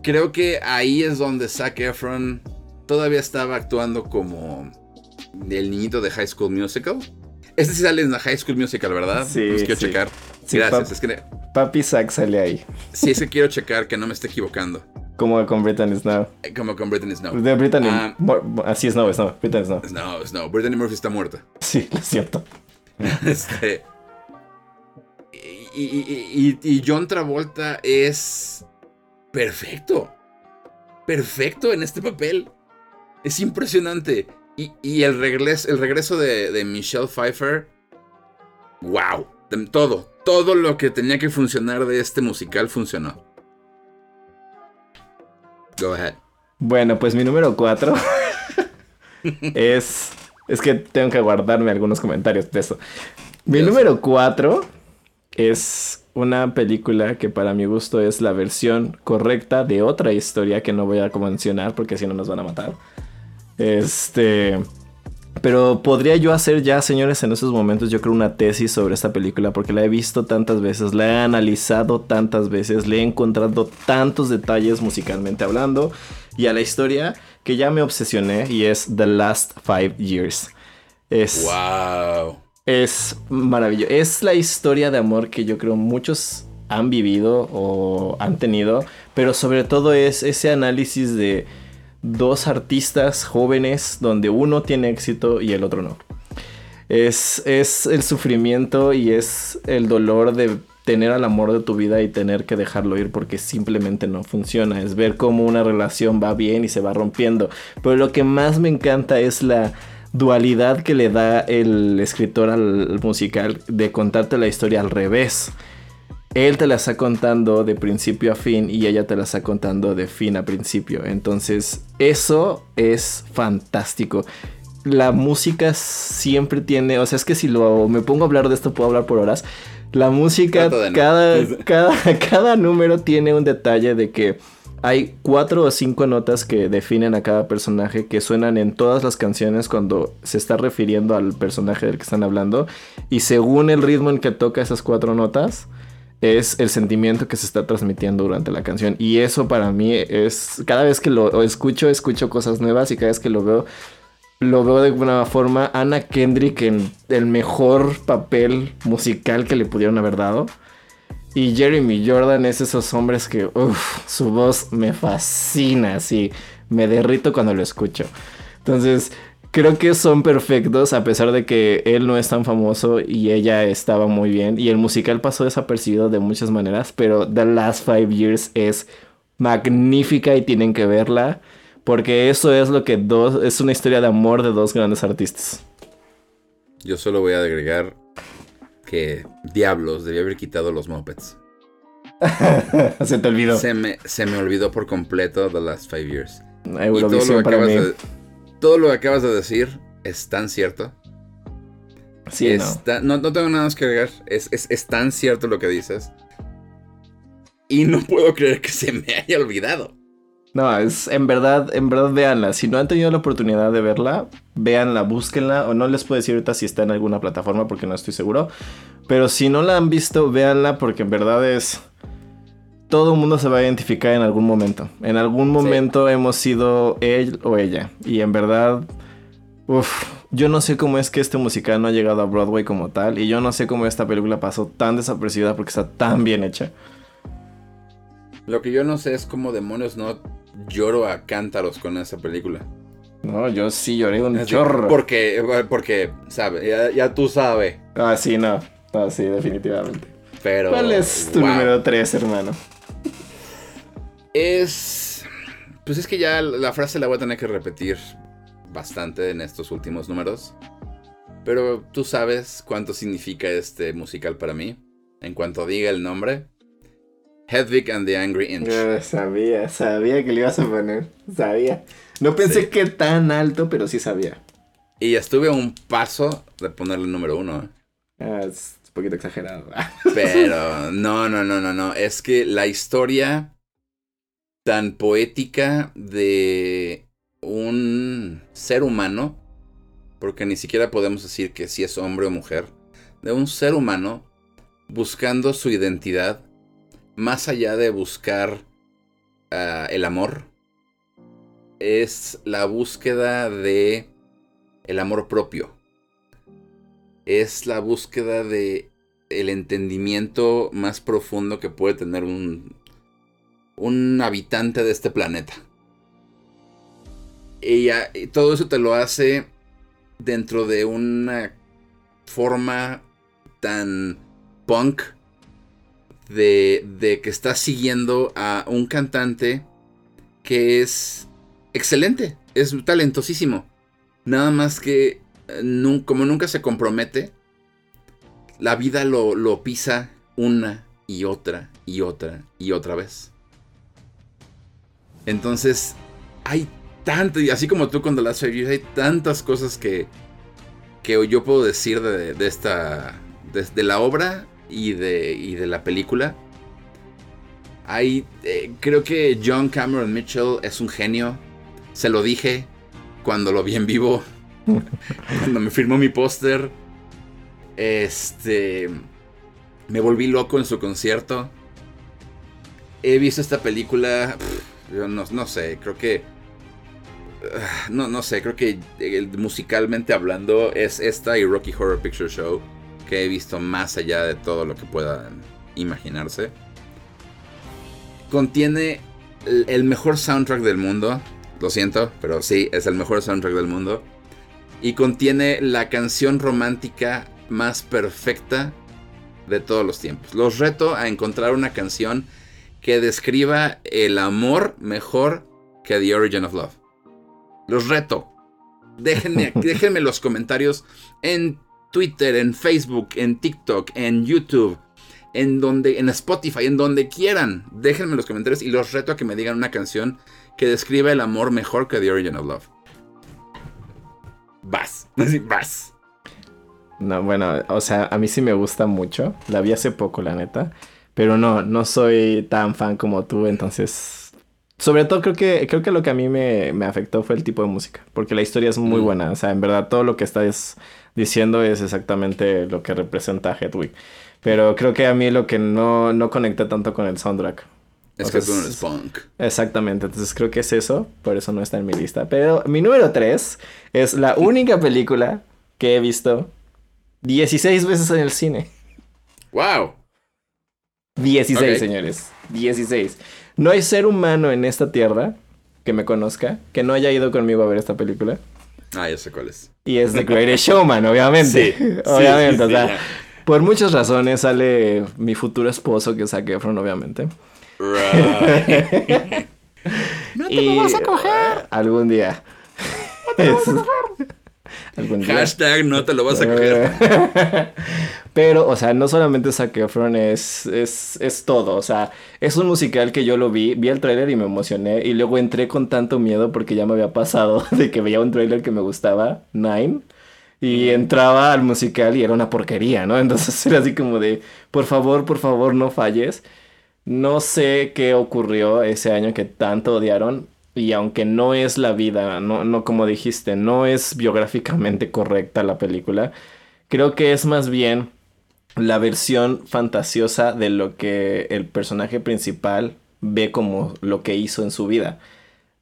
Creo que ahí es donde Zac Efron todavía estaba actuando como el niñito de High School Musical. Este sí sale en la High School Musical, ¿verdad? Sí. Pues quiero checar. Gracias. Es que... Papi Zack sale ahí. Sí, es que quiero checar que no me esté equivocando. Como con Brittany Snow. Como con Brittany Snow. De Brittany. Ah. así es, no, Snow. Brittany Snow. Snow, Snow. Brittany Murphy está muerta. Sí, lo siento. este. Y, John Travolta es perfecto. Perfecto en este papel. Es impresionante. Y, el, regreso, el regreso de, Michelle Pfeiffer. ¡Wow! Todo. Todo lo que tenía que funcionar de este musical funcionó. Go ahead. Bueno, pues mi número 4 es es que tengo que guardarme algunos comentarios de eso. Mi número 4 es una película que para mi gusto es la versión correcta de otra historia que no voy a mencionar porque si no nos van a matar. Este... Pero podría yo hacer ya, señores, en esos momentos yo creo una tesis sobre esta película porque la he visto tantas veces, la he analizado tantas veces, le he encontrado tantos detalles musicalmente hablando y a la historia que ya me obsesioné y es The Last Five Years. Es. ¡Wow! Es maravilloso. Es la historia de amor que yo creo muchos han vivido o han tenido, pero sobre todo es ese análisis de dos artistas jóvenes donde uno tiene éxito y el otro no. Es, es el sufrimiento y es el dolor de tener al amor de tu vida y tener que dejarlo ir porque simplemente no funciona. Es ver cómo una relación va bien y se va rompiendo. Pero lo que más me encanta es la dualidad que le da el escritor al musical de contarte la historia al revés. Él te la está contando de principio a fin y ella te la está contando de fin a principio. Entonces, eso es fantástico. La música siempre tiene, o sea, es que si lo me pongo a hablar de esto puedo hablar por horas la música, cada, cada, cada número tiene un detalle de que hay cuatro o cinco notas que definen a cada personaje que suenan en todas las canciones cuando se está refiriendo al personaje del que están hablando. Y según el ritmo en que toca esas cuatro notas, es el sentimiento que se está transmitiendo durante la canción. Y eso para mí es, cada vez que lo escucho, escucho cosas nuevas y cada vez que lo veo, lo veo de alguna forma Anna Kendrick en el mejor papel musical que le pudieron haber dado. Y Jeremy Jordan es esos hombres que, uff, su voz me fascina, así, me derrito cuando lo escucho. Entonces, creo que son perfectos a pesar de que él no es tan famoso y ella estaba muy bien. Y el musical pasó desapercibido de muchas maneras, pero The Last Five Years es magnífica y tienen que verla. Porque eso es lo que dos. Es una historia de amor de dos grandes artistas. Yo solo voy a agregar que Diablos debía haber quitado los mopeds. se te olvidó. Se me, se me olvidó por completo The Last Five Years. Y todo lo, que acabas de, todo lo que acabas de decir es tan cierto. Sí, no. no. tengo nada más que agregar. Es, es, es tan cierto lo que dices. Y no puedo creer que se me haya olvidado. No, es en verdad, en verdad véanla. Si no han tenido la oportunidad de verla, véanla, búsquenla. O no les puedo decir ahorita si está en alguna plataforma porque no estoy seguro. Pero si no la han visto, véanla porque en verdad es. Todo el mundo se va a identificar en algún momento. En algún momento hemos sido él o ella. Y en verdad. Uf, yo no sé cómo es que este musical no ha llegado a Broadway como tal. Y yo no sé cómo esta película pasó tan desapercibida porque está tan bien hecha. Lo que yo no sé es cómo demonios no lloro a cántaros con esa película. No, yo sí lloré un chorro. Porque, porque, sabe, ya, tú sabes. Ah, sí, no. Ah, sí, definitivamente. Pero. ¿Cuál es tu número 3, hermano? Es. Pues es que ya la frase la voy a tener que repetir bastante en estos últimos números. Pero tú sabes cuánto significa este musical para mí. En cuanto diga el nombre, Hedwig and the Angry Inch. sabía, sabía que le ibas a poner. Sabía. No pensé que tan alto, pero sí sabía. Y estuve a un paso de ponerle el número uno. Ah, es un poquito exagerado. pero no, no, no, no, no. Es que la historia tan poética de un ser humano, porque ni siquiera podemos decir que si es hombre o mujer, de un ser humano buscando su identidad más allá de buscar ah, el amor, es la búsqueda de el amor propio. Es la búsqueda de el entendimiento más profundo que puede tener un, un habitante de este planeta. Y, y todo eso te lo hace dentro de una forma tan punk de, que está siguiendo a un cantante que es excelente, es talentosísimo. Nada más que eh, como nunca se compromete, la vida lo, lo, pisa una y otra y otra y otra vez. Entonces, hay tanto, y así como tú cuando las Five hay tantas cosas que, que yo puedo decir de, de esta, de la obra y de, y de la película. Hay, eh, creo que John Cameron Mitchell es un genio. Se lo dije cuando lo vi en vivo. cuando me firmó mi póster. Este. Me volví loco en su concierto. He visto esta película. yo no, no, sé, creo que. Ah, no, no sé, creo que musicalmente hablando es esta y Rocky Horror Picture Show que he visto más allá de todo lo que puedan imaginarse. Contiene el mejor soundtrack del mundo. Lo siento, pero sí, es el mejor soundtrack del mundo. Y contiene la canción romántica más perfecta de todos los tiempos. Los reto a encontrar una canción que describa el amor mejor que The Origin of Love. Los reto. Déjenme, déjenme los comentarios en Twitter, en Facebook, en TikTok, en YouTube, en donde, en Spotify, en donde quieran. Déjenme en los comentarios y los reto a que me digan una canción que describa el amor mejor que The Origin of Love. Vas, vas. No, bueno, o sea, a mí sí me gusta mucho. La vi hace poco, la neta. Pero no, no soy tan fan como tú, entonces. Sobre todo creo que, creo que lo que a mí me, me afectó fue el tipo de música. Porque la historia es muy mm. buena. O sea, en verdad todo lo que está es diciendo es exactamente lo que representa Hedwig. Pero creo que a mí lo que no, no conecta tanto con el soundtrack. Es que tú no eres punk. Exactamente, entonces creo que es eso, por eso no está en mi lista. Pero mi número 3 es la única película que he visto 16 veces en el cine. ¡Wow! 16, señores. 16. No hay ser humano en esta tierra que me conozca, que no haya ido conmigo a ver esta película. Ah, ya sé cuál es. Y es The Greatest Showman, obviamente. Sí, obviamente, o sea, por muchas razones sale mi futuro esposo, que es Zac Efron, obviamente. Right. no te lo vas a coger. Algún día. No te lo vas a coger. Hashtag no te lo vas a coger. Pero, o sea, no solamente Zac Efron es, es, es todo. O sea, es un musical que yo lo vi, vi el tráiler y me emocioné. Y luego entré con tanto miedo porque ya me había pasado de que veía un tráiler que me gustaba, Nine. Y entraba al musical y era una porquería, ¿no? Entonces era así como de, por favor, por favor, no falles. No sé qué ocurrió ese año que tanto odiaron, y aunque no es la vida, no, no como dijiste, no es biográficamente correcta la película, creo que es más bien la versión fantasiosa de lo que el personaje principal ve como lo que hizo en su vida.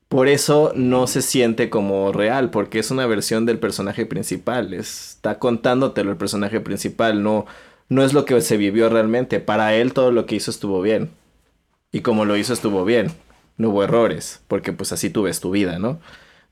Por eso no se siente como real, porque es una versión del personaje principal. Está contándotelo el personaje principal, no, no es lo que se vivió realmente. Para él todo lo que hizo estuvo bien. Y como lo hizo estuvo bien no hubo errores, porque pues así tú ves tu vida, ¿no?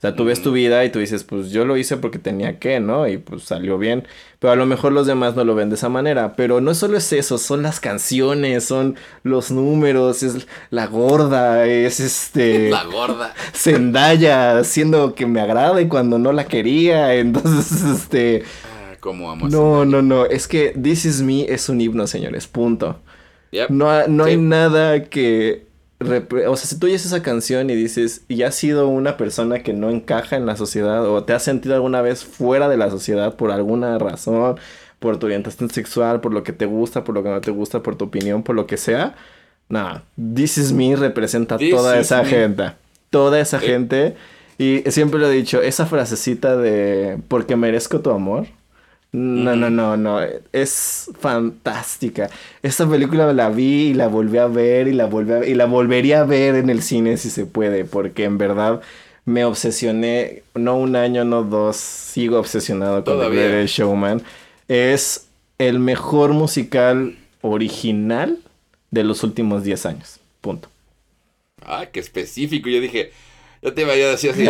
O sea, tú ves tu vida y tú dices, pues yo lo hice porque tenía que, ¿no? Y pues salió bien. Pero a lo mejor los demás no lo ven de esa manera. Pero no solo es eso, son las canciones, son los números, es la gorda, es este... La gorda. Zendaya, haciendo que me agrade cuando no la quería. Entonces, este... Ah, ¿Cómo amo No, no, no. Es que This Is Me es un himno, señores. Punto. No, no hay nada que o sea, si tú oyes esa canción y dices, y has sido una persona que no encaja en la sociedad, o te has sentido alguna vez fuera de la sociedad por alguna razón, por tu orientación sexual, por lo que te gusta, por lo que no te gusta, por tu opinión, por lo que sea, nada, This Is Me representa toda esa gente. Toda esa eh. gente. Y siempre lo he dicho, esa frasecita de porque merezco tu amor no, no, no, no. Es fantástica. Esta película la vi y la volví a ver y la volví a, y la volvería a ver en el cine si se puede, porque en verdad me obsesioné, no un año, no dos, sigo obsesionado con The Showman. Es el mejor musical original de los últimos 10 años. Punto. Ah, qué específico. Yo dije, yo te iba a decir así,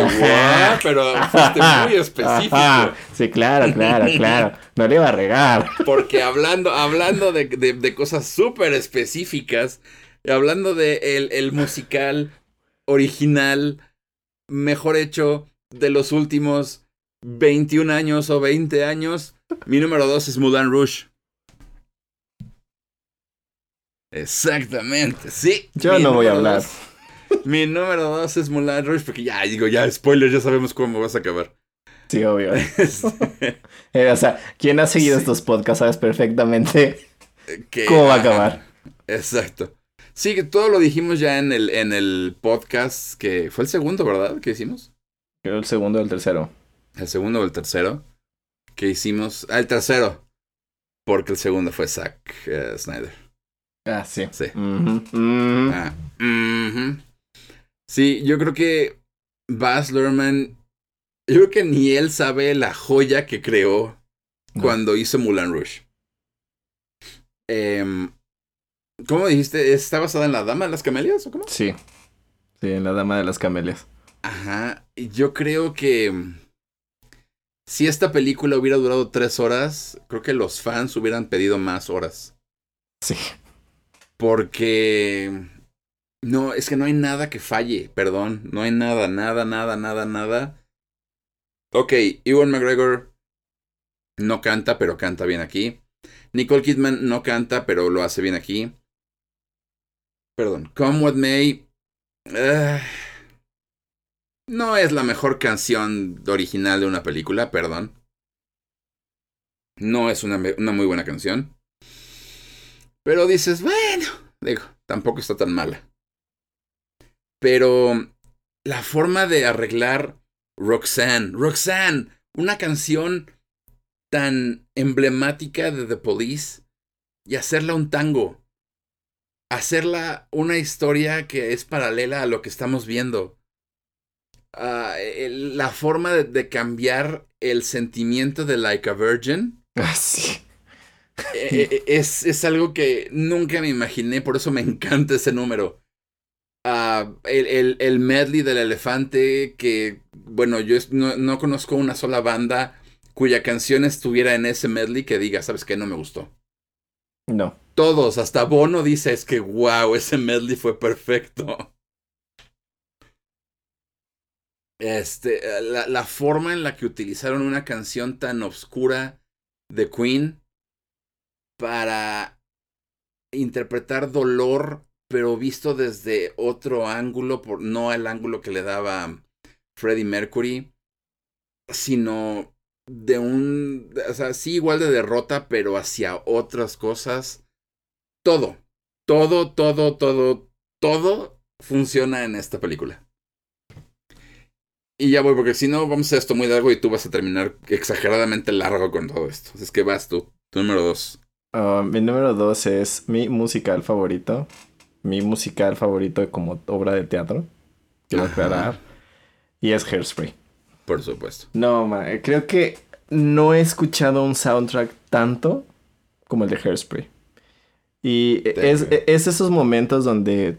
pero fuiste muy específico. Sí, claro, claro, claro. No le iba a regar. Porque hablando, hablando de, de, cosas súper específicas, hablando de el, el musical original, mejor hecho de los últimos 21 años o 20 años, mi número 2 es Mulan Rouge. Exactamente, sí. Yo no voy a hablar. Mi número dos es Mulan Rouge, porque ya digo, ya, spoiler, ya sabemos cómo vas a acabar. Sí, obvio. Este, eh, o sea, quien ha seguido estos podcasts sabes perfectamente cómo va a acabar. Exacto. Sí, que todo lo dijimos ya en el, en el podcast que fue el segundo, ¿verdad? Que hicimos. Creo el segundo o el tercero. El segundo o el tercero. Que hicimos. Ah, el tercero. Porque el segundo fue Zack eh, Snyder. Ah, sí. Sí. Ah, Sí, yo creo que Baz Luhrmann, yo creo que ni él sabe la joya que creó cuando hizo Mulan Rouge. Em, ¿Cómo dijiste? ¿Está basada en la Dama de las Camelias o cómo? Sí. Sí, en la Dama de las Camelias. Ajá. Yo creo que si esta película hubiera durado tres horas, creo que los fans hubieran pedido más horas. Sí. Porque no, es que no hay nada que falle, perdón. No hay nada, nada, nada, nada, nada. Ok, Ewan McGregor no canta, pero canta bien aquí. Nicole Kidman no canta, pero lo hace bien aquí. Perdón, Come What May. Eh, no es la mejor canción original de una película, perdón. No es una, una muy buena canción. Pero dices, bueno, digo, tampoco está tan mala. Pero la forma de arreglar Roxanne, Roxanne, una canción tan emblemática de The Police y hacerla un tango. Hacerla una historia que es paralela a lo que estamos viendo. Ah, la forma de, cambiar el sentimiento de Like a Virgin. Ah, sí. Eh, eh, es, es algo que nunca me imaginé, por eso me encanta ese número el, el, medley del elefante que bueno, yo no, conozco una sola banda cuya canción estuviera en ese medley que diga, ¿sabes qué? No me gustó. No. Todos, hasta Bono dice, es que wow, ese medley fue perfecto. Este, la, la, forma en la que utilizaron una canción tan oscura de Queen para interpretar dolor, pero visto desde otro ángulo, por, no el ángulo que le daba Freddie Mercury, sino de un, o sea, sí igual de derrota, pero hacia otras cosas. Todo, todo, todo, todo, todo funciona en esta película. Y ya voy, porque si no, vamos a esto muy largo y tú vas a terminar exageradamente largo con todo esto. Es que vas tú, tu número dos. Ah, mi número dos es mi musical favorito. Mi musical favorito como obra de teatro. Quiero aclarar. Y es Hairspray. Por supuesto. No, creo que no he escuchado un soundtrack tanto como el de Hairspray. Y es, es, esos momentos donde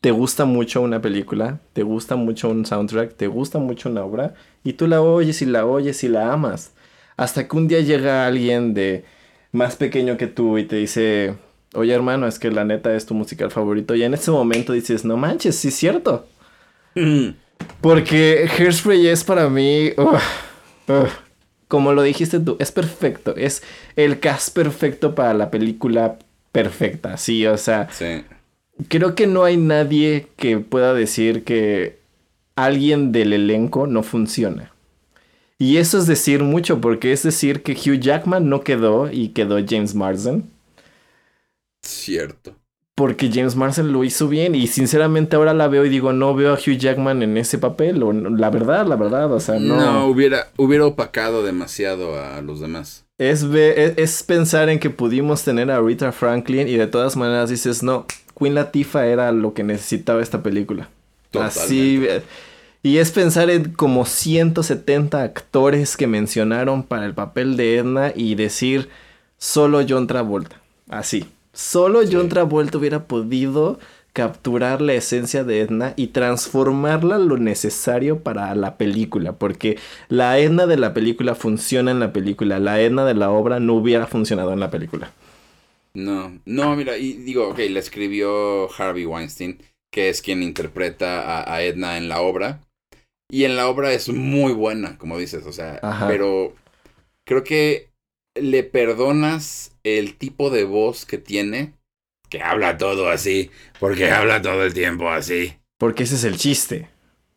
te gusta mucho una película, te gusta mucho un soundtrack, te gusta mucho una obra, y tú la oyes y la oyes y la amas. Hasta que un día llega alguien de más pequeño que tú y te dice, oye hermano, es que la neta es tu musical favorito. Y en ese momento dices, no manches, sí es cierto. Mm. Porque Hairspray es para mí, como lo dijiste tú, es perfecto. Es el cast perfecto para la película perfecta, sí, o sea. Sí creo que no hay nadie que pueda decir que alguien del elenco no funciona. Y eso es decir mucho, porque es decir que Hugh Jackman no quedó y quedó James Marsden. Cierto. Porque James Marsden lo hizo bien y sinceramente ahora la veo y digo, no veo a Hugh Jackman en ese papel. O, la verdad, la verdad, o sea, no. No, hubiera, hubiera opacado demasiado a los demás. Es, es, es pensar en que pudimos tener a Rita Franklin y de todas maneras dices, no, Queen Latifah era lo que necesitaba esta película. Así. Y es pensar en como 170 actores que mencionaron para el papel de Edna y decir solo John Travolta. Así. Solo John Travolta hubiera podido capturar la esencia de Edna y transformarla lo necesario para la película, porque la Edna de la película funciona en la película, la Edna de la obra no hubiera funcionado en la película. No, no, mira, y digo, ok, la escribió Harvey Weinstein, que es quien interpreta a, Edna en la obra. Y en la obra es muy buena, como dices, o sea, pero creo que le perdonas el tipo de voz que tiene, que habla todo así, porque habla todo el tiempo así. Porque ese es el chiste.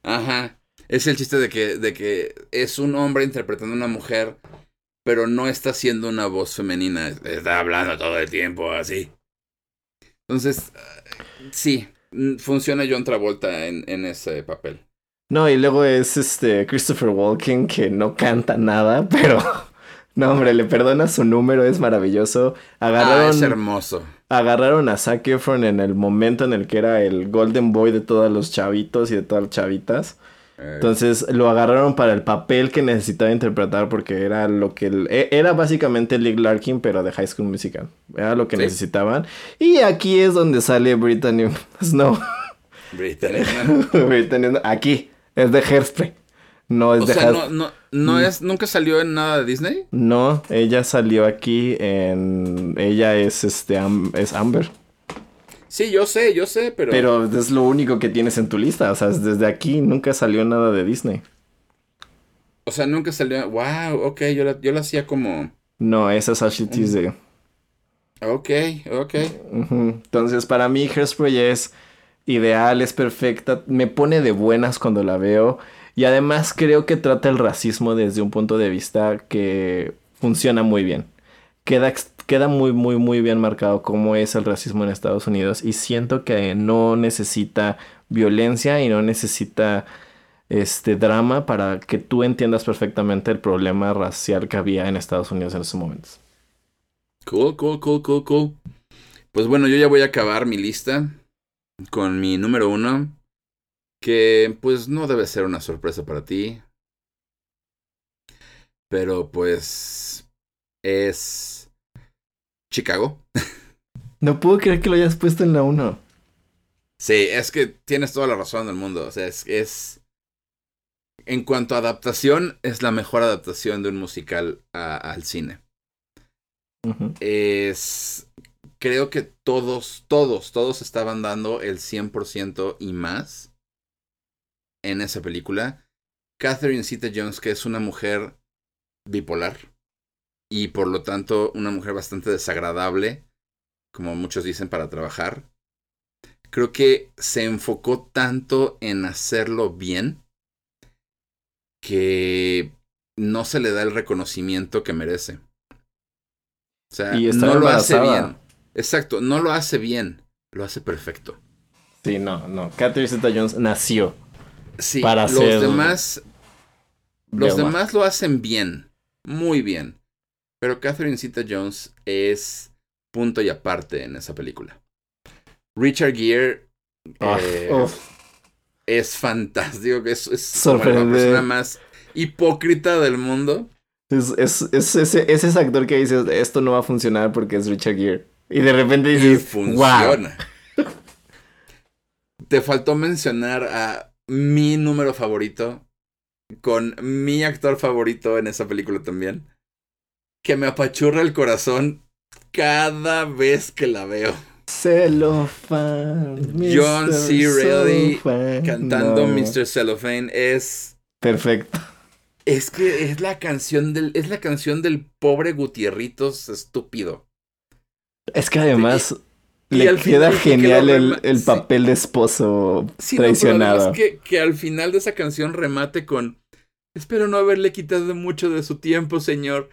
Ajá. Es el chiste de que, de que es un hombre interpretando a una mujer pero no está siendo una voz femenina, está hablando todo el tiempo así. Entonces, sí, funciona John Travolta en, en ese papel. No, y luego es este Christopher Walken que no canta nada, pero no, hombre, le perdona su número, es maravilloso. Agarraron, ah, es hermoso. Agarraron a Zac Efron en el momento en el que era el Golden Boy de todos los chavitos y de todas las chavitas. Entonces lo agarraron para el papel que necesitaba interpretar porque era lo que... E, era básicamente Lee Larkin pero de High School Musical. Era lo que necesitaban. Y aquí es donde sale Brittany Snow. Brittany Snow. Aquí. Es de Hairspray. No es o de sea, no, no, no mm. es, ¿Nunca salió en nada de Disney? No, ella salió aquí en... Ella es, este, es Amber. Sí, yo sé, yo sé, pero... Pero es lo único que tienes en tu lista. O sea, desde aquí nunca salió nada de Disney. O sea, nunca salió... Wow, ok, yo la, yo la hacía como... No, esa es Ashley Tisdale. Ok, ok. Entonces, para mí, Hairspray es ideal, es perfecta. Me pone de buenas cuando la veo. Y además creo que trata el racismo desde un punto de vista que funciona muy bien. Queda queda muy, muy, muy bien marcado cómo es el racismo en Estados Unidos y siento que no necesita violencia y no necesita este drama para que tú entiendas perfectamente el problema racial que había en Estados Unidos en esos momentos. Cool, cool, cool, cool, cool. Pues bueno, yo ya voy a acabar mi lista con mi número uno, que pues no debe ser una sorpresa para ti, pero pues es Chicago. No puedo creer que lo hayas puesto en la 1. Sí, es que tienes toda la razón del mundo. O sea, es, es. en cuanto a adaptación, es la mejor adaptación de un musical al cine. Es. Creo que todos, todos, todos estaban dando el 100% y más en esa película. Catherine Zeta Jones, que es una mujer bipolar y por lo tanto una mujer bastante desagradable, como muchos dicen, para trabajar. Creo que se enfocó tanto en hacerlo bien que no se le da el reconocimiento que merece. O sea, no lo hace bien. Exacto, no lo hace bien, lo hace perfecto. Sí, no, no. Catherine Zeta Jones nació sí, para los demás los demás lo hacen bien, muy bien. Pero Catherine Zeta Jones es punto y aparte en esa película. Richard Gere ah, eh, es fantástico, es, es la persona más hipócrita del mundo. Es, es, ese, ese actor que dice esto no va a funcionar porque es Richard Gere. Y de repente dices, funciona. Te faltó mencionar a mi número favorito con mi actor favorito en esa película también. Que me apachurra el corazón cada vez que la veo. Cellophane. John C. Reilly cantando Mr. Cellophane es. Perfecto. Es que es la canción del. Es la canción del pobre Gutierritos estúpido. Es que además. Le queda genial el, papel de esposo traicionado. es que, que al final de esa canción remate con. Espero no haberle quitado mucho de su tiempo, señor.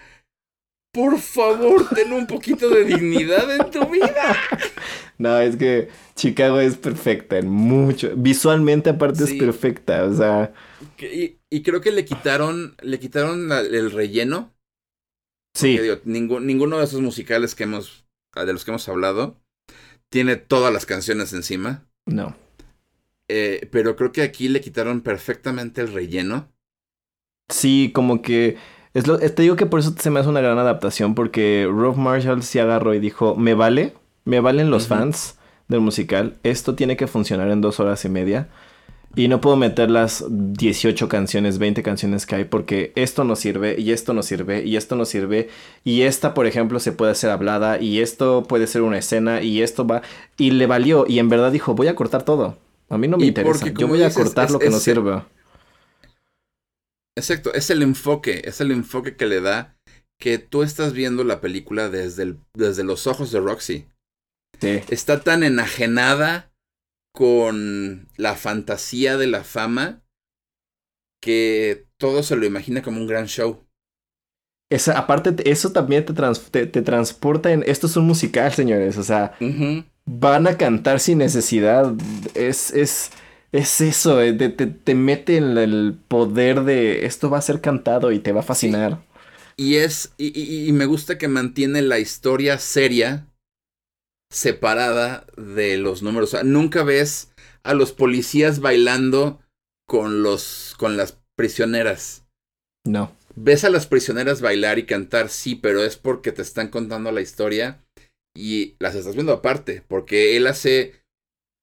Por favor, ten un poquito de dignidad en tu vida. No, es que Chicago es perfecta en mucho. Visualmente aparte es perfecta, o sea. Y, creo que le quitaron, le quitaron el relleno. Sí. ninguno de esos musicales que hemos, de los que hemos hablado, tiene todas las canciones encima. No. Eh, pero creo que aquí le quitaron perfectamente el relleno. Sí, como que es lo, te digo que por eso se me hace una gran adaptación, porque Rob Marshall se agarró y dijo, me vale, me valen los fans del musical, esto tiene que funcionar en dos horas y media. Y no puedo meter las 18 canciones, 20 canciones que hay porque esto no sirve y esto no sirve y esto no sirve. Y esta, por ejemplo, se puede hacer hablada y esto puede ser una escena y esto va... Y le valió y en verdad dijo, voy a cortar todo. A mí no me interesa. Yo voy a cortar lo que no sirve. Exacto, es el enfoque, es el enfoque que le da que tú estás viendo la película desde, desde los ojos de Roxy. Sí. Está tan enajenada con la fantasía de la fama que todo se lo imagina como un gran show. Esa, aparte, eso también te, te, transporta en... Esto es un musical, señores. O sea, van a cantar sin necesidad. Es, es, es eso, eh, te, te, mete en el poder de esto va a ser cantado y te va a fascinar. Y es, y, me gusta que mantiene la historia seria separada de los números. O sea, nunca ves a los policías bailando con los, con las prisioneras. No. Ves a las prisioneras bailar y cantar, sí, pero es porque te están contando la historia y las estás viendo aparte, porque él hace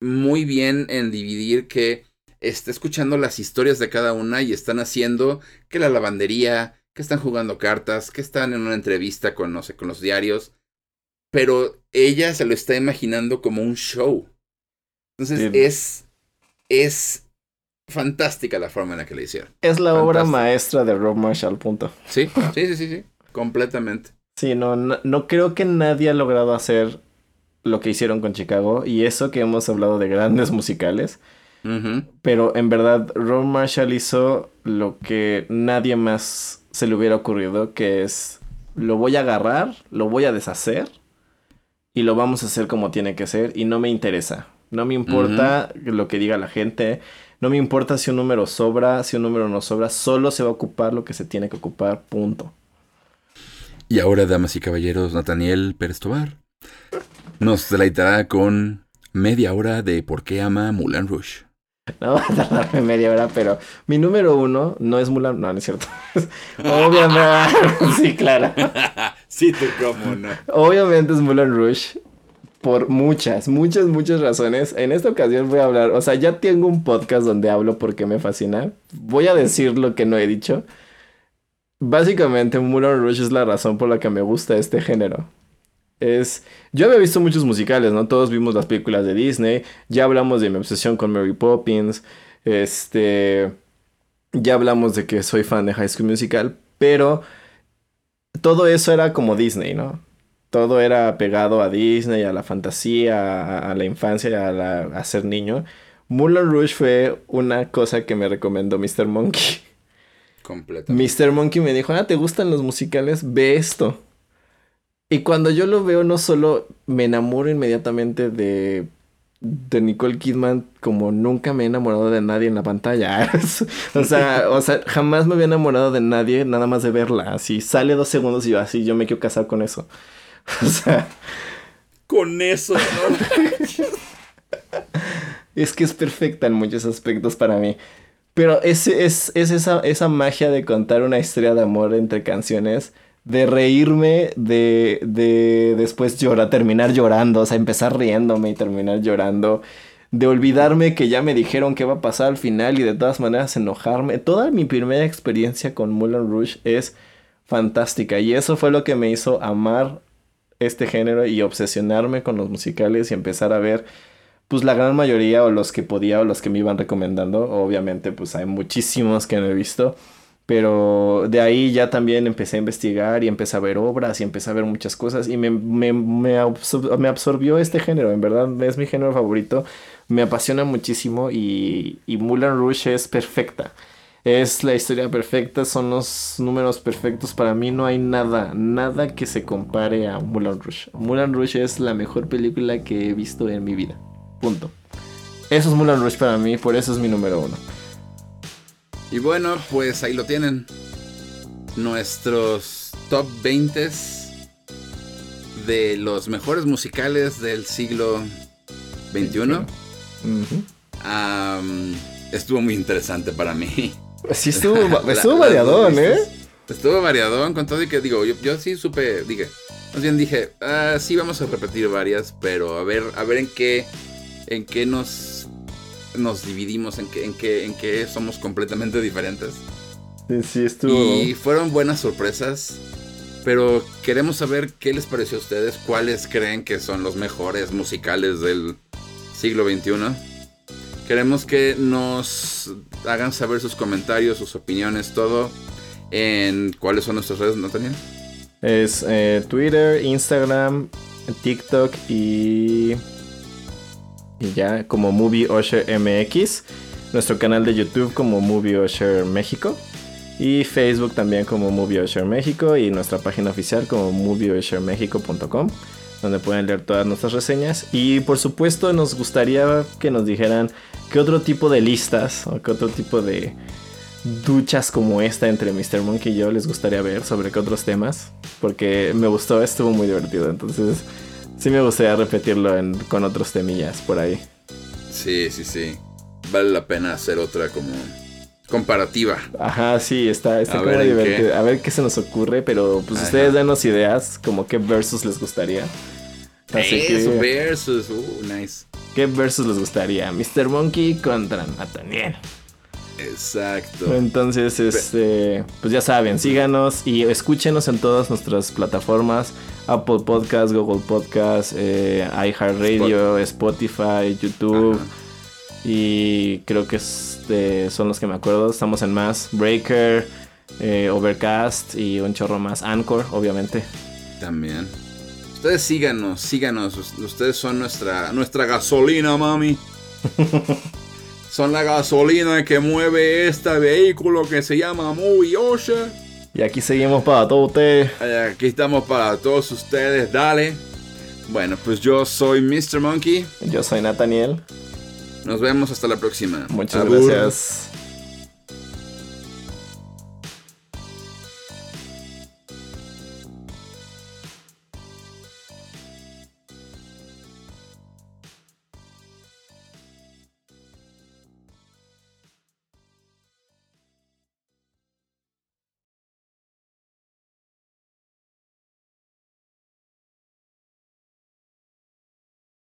muy bien en dividir que está escuchando las historias de cada una y están haciendo que la lavandería, que están jugando cartas, que están en una entrevista con, no sé, con los diarios. Pero ella se lo está imaginando como un show. Entonces es, es fantástica la forma en la que le hicieron. Es la obra maestra de Rob Marshall, punto. Sí, sí, sí, sí, sí. Completamente. Sí, no, no, no creo que nadie ha logrado hacer lo que hicieron con Chicago y eso que hemos hablado de grandes musicales. Pero en verdad, Ron Marshall hizo lo que nadie más se le hubiera ocurrido, que es lo voy a agarrar, lo voy a deshacer y lo vamos a hacer como tiene que ser y no me interesa. No me importa lo que diga la gente, no me importa si un número sobra, si un número no sobra, solo se va a ocupar lo que se tiene que ocupar, punto. Y ahora, damas y caballeros, Nathaniel Pérez Tobar nos deleitará con media hora de por qué ama Mulan Rush. No va a tardarme media hora, pero mi número uno no es Mulan. No, no es cierto. Obviamente. sí, claro. sí, tú cómo no. Obviamente es Mulan Rush. por muchas, muchas, muchas razones. En esta ocasión voy a hablar, o sea, ya tengo un podcast donde hablo porque me fascina. Voy a decir lo que no he dicho. Básicamente, Moulin Rouge es la razón por la que me gusta este género. Es, yo había visto muchos musicales, ¿no? Todos vimos las películas de Disney, ya hablamos de mi obsesión con Mary Poppins, este, ya hablamos de que soy fan de High School Musical, pero todo eso era como Disney, ¿no? Todo era pegado a Disney, a la fantasía, a, la infancia, a, a ser niño. Moulin Rouge fue una cosa que me recomendó Mr. Monkey. Completo. Mr. Monkey me dijo, ah, ¿te gustan los musicales? Ve esto. Y cuando yo lo veo, no solo me enamoro inmediatamente de, de Nicole Kidman como nunca me he enamorado de nadie en la pantalla. o, sea, o sea, jamás me había enamorado de nadie nada más de verla. Así sale dos segundos y yo así, yo me quiero casar con eso. O sea... Con eso, ¿no? es que es perfecta en muchos aspectos para mí. Pero es, es, es esa, esa magia de contar una historia de amor entre canciones, de reírme, de, de después llorar, terminar llorando, o sea, empezar riéndome y terminar llorando, de olvidarme que ya me dijeron qué va a pasar al final y de todas maneras enojarme. Toda mi primera experiencia con Moulin Rouge es fantástica y eso fue lo que me hizo amar este género y obsesionarme con los musicales y empezar a ver pues la gran mayoría o los que podía o los que me iban recomendando. Obviamente pues hay muchísimos que no he visto. Pero de ahí ya también empecé a investigar y empecé a ver obras y empecé a ver muchas cosas y me, me, me, absorbió este género, en verdad es mi género favorito, me apasiona muchísimo y, y Moulin Rouge es perfecta. Es la historia perfecta, son los números perfectos. Para mí no hay nada, nada que se compare a Moulin Rouge. Moulin Rouge es la mejor película que he visto en mi vida. Punto. Eso es Moulin Rouge para mí, por eso es mi número uno. Y bueno, pues ahí lo tienen. Nuestros top 20 de los mejores musicales del siglo XXI. estuvo muy interesante para mí. Sí, estuvo, estuvo variadón, ¿eh? Estuvo variadón con todo y que digo, yo, yo sí supe, dije, más bien dije, ah, sí vamos a repetir varias, pero a ver, a ver en qué en qué nos, nos dividimos, en qué, en, qué, en qué somos completamente diferentes. Sí, sí, estuvo. Y fueron buenas sorpresas. Pero queremos saber qué les pareció a ustedes, cuáles creen que son los mejores musicales del siglo XXI. Queremos que nos hagan saber sus comentarios, sus opiniones, todo en cuáles son nuestras redes, Nathaniel. Es eh, Twitter, Instagram, TikTok y y ya como Movie Usher MX, nuestro canal de YouTube como Movie Usher México y Facebook también como Movie Usher México y nuestra página oficial como movieushermexico.com donde pueden leer todas nuestras reseñas y por supuesto nos gustaría que nos dijeran qué otro tipo de listas o qué otro tipo de duchas como esta entre Mr. Monkey y yo les gustaría ver sobre qué otros temas porque me gustó, estuvo muy divertido entonces sí me gustaría repetirlo con otros temillas por ahí. Sí, sí, sí. Vale la pena hacer otra como comparativa. Ajá, sí, está, está como divertido. A ver qué se nos ocurre, pero pues ustedes denos ideas como qué versus les gustaría. Así Eso, versus, uh, nice. ¿Qué versus les gustaría? Mr. Monkey contra Nathaniel. Exacto. Entonces, este, pues ya saben, síganos y escúchenos en todas nuestras plataformas: Apple Podcast, Google Podcast, eh, iHeartRadio, Spotify, YouTube. Y creo que este, son los que me acuerdo. Estamos en más: Breaker, eh, Overcast y un chorro más. Anchor, obviamente. También. Ustedes síganos, síganos. Ustedes son nuestra, nuestra gasolina, mami. son la gasolina que mueve este vehículo que se llama Movie Ocean. Y aquí seguimos para todos ustedes. Aquí estamos para todos ustedes, dale. Bueno, pues yo soy Mr. Monkey. Yo soy Nathaniel. Nos vemos hasta la próxima. Muchas gracias.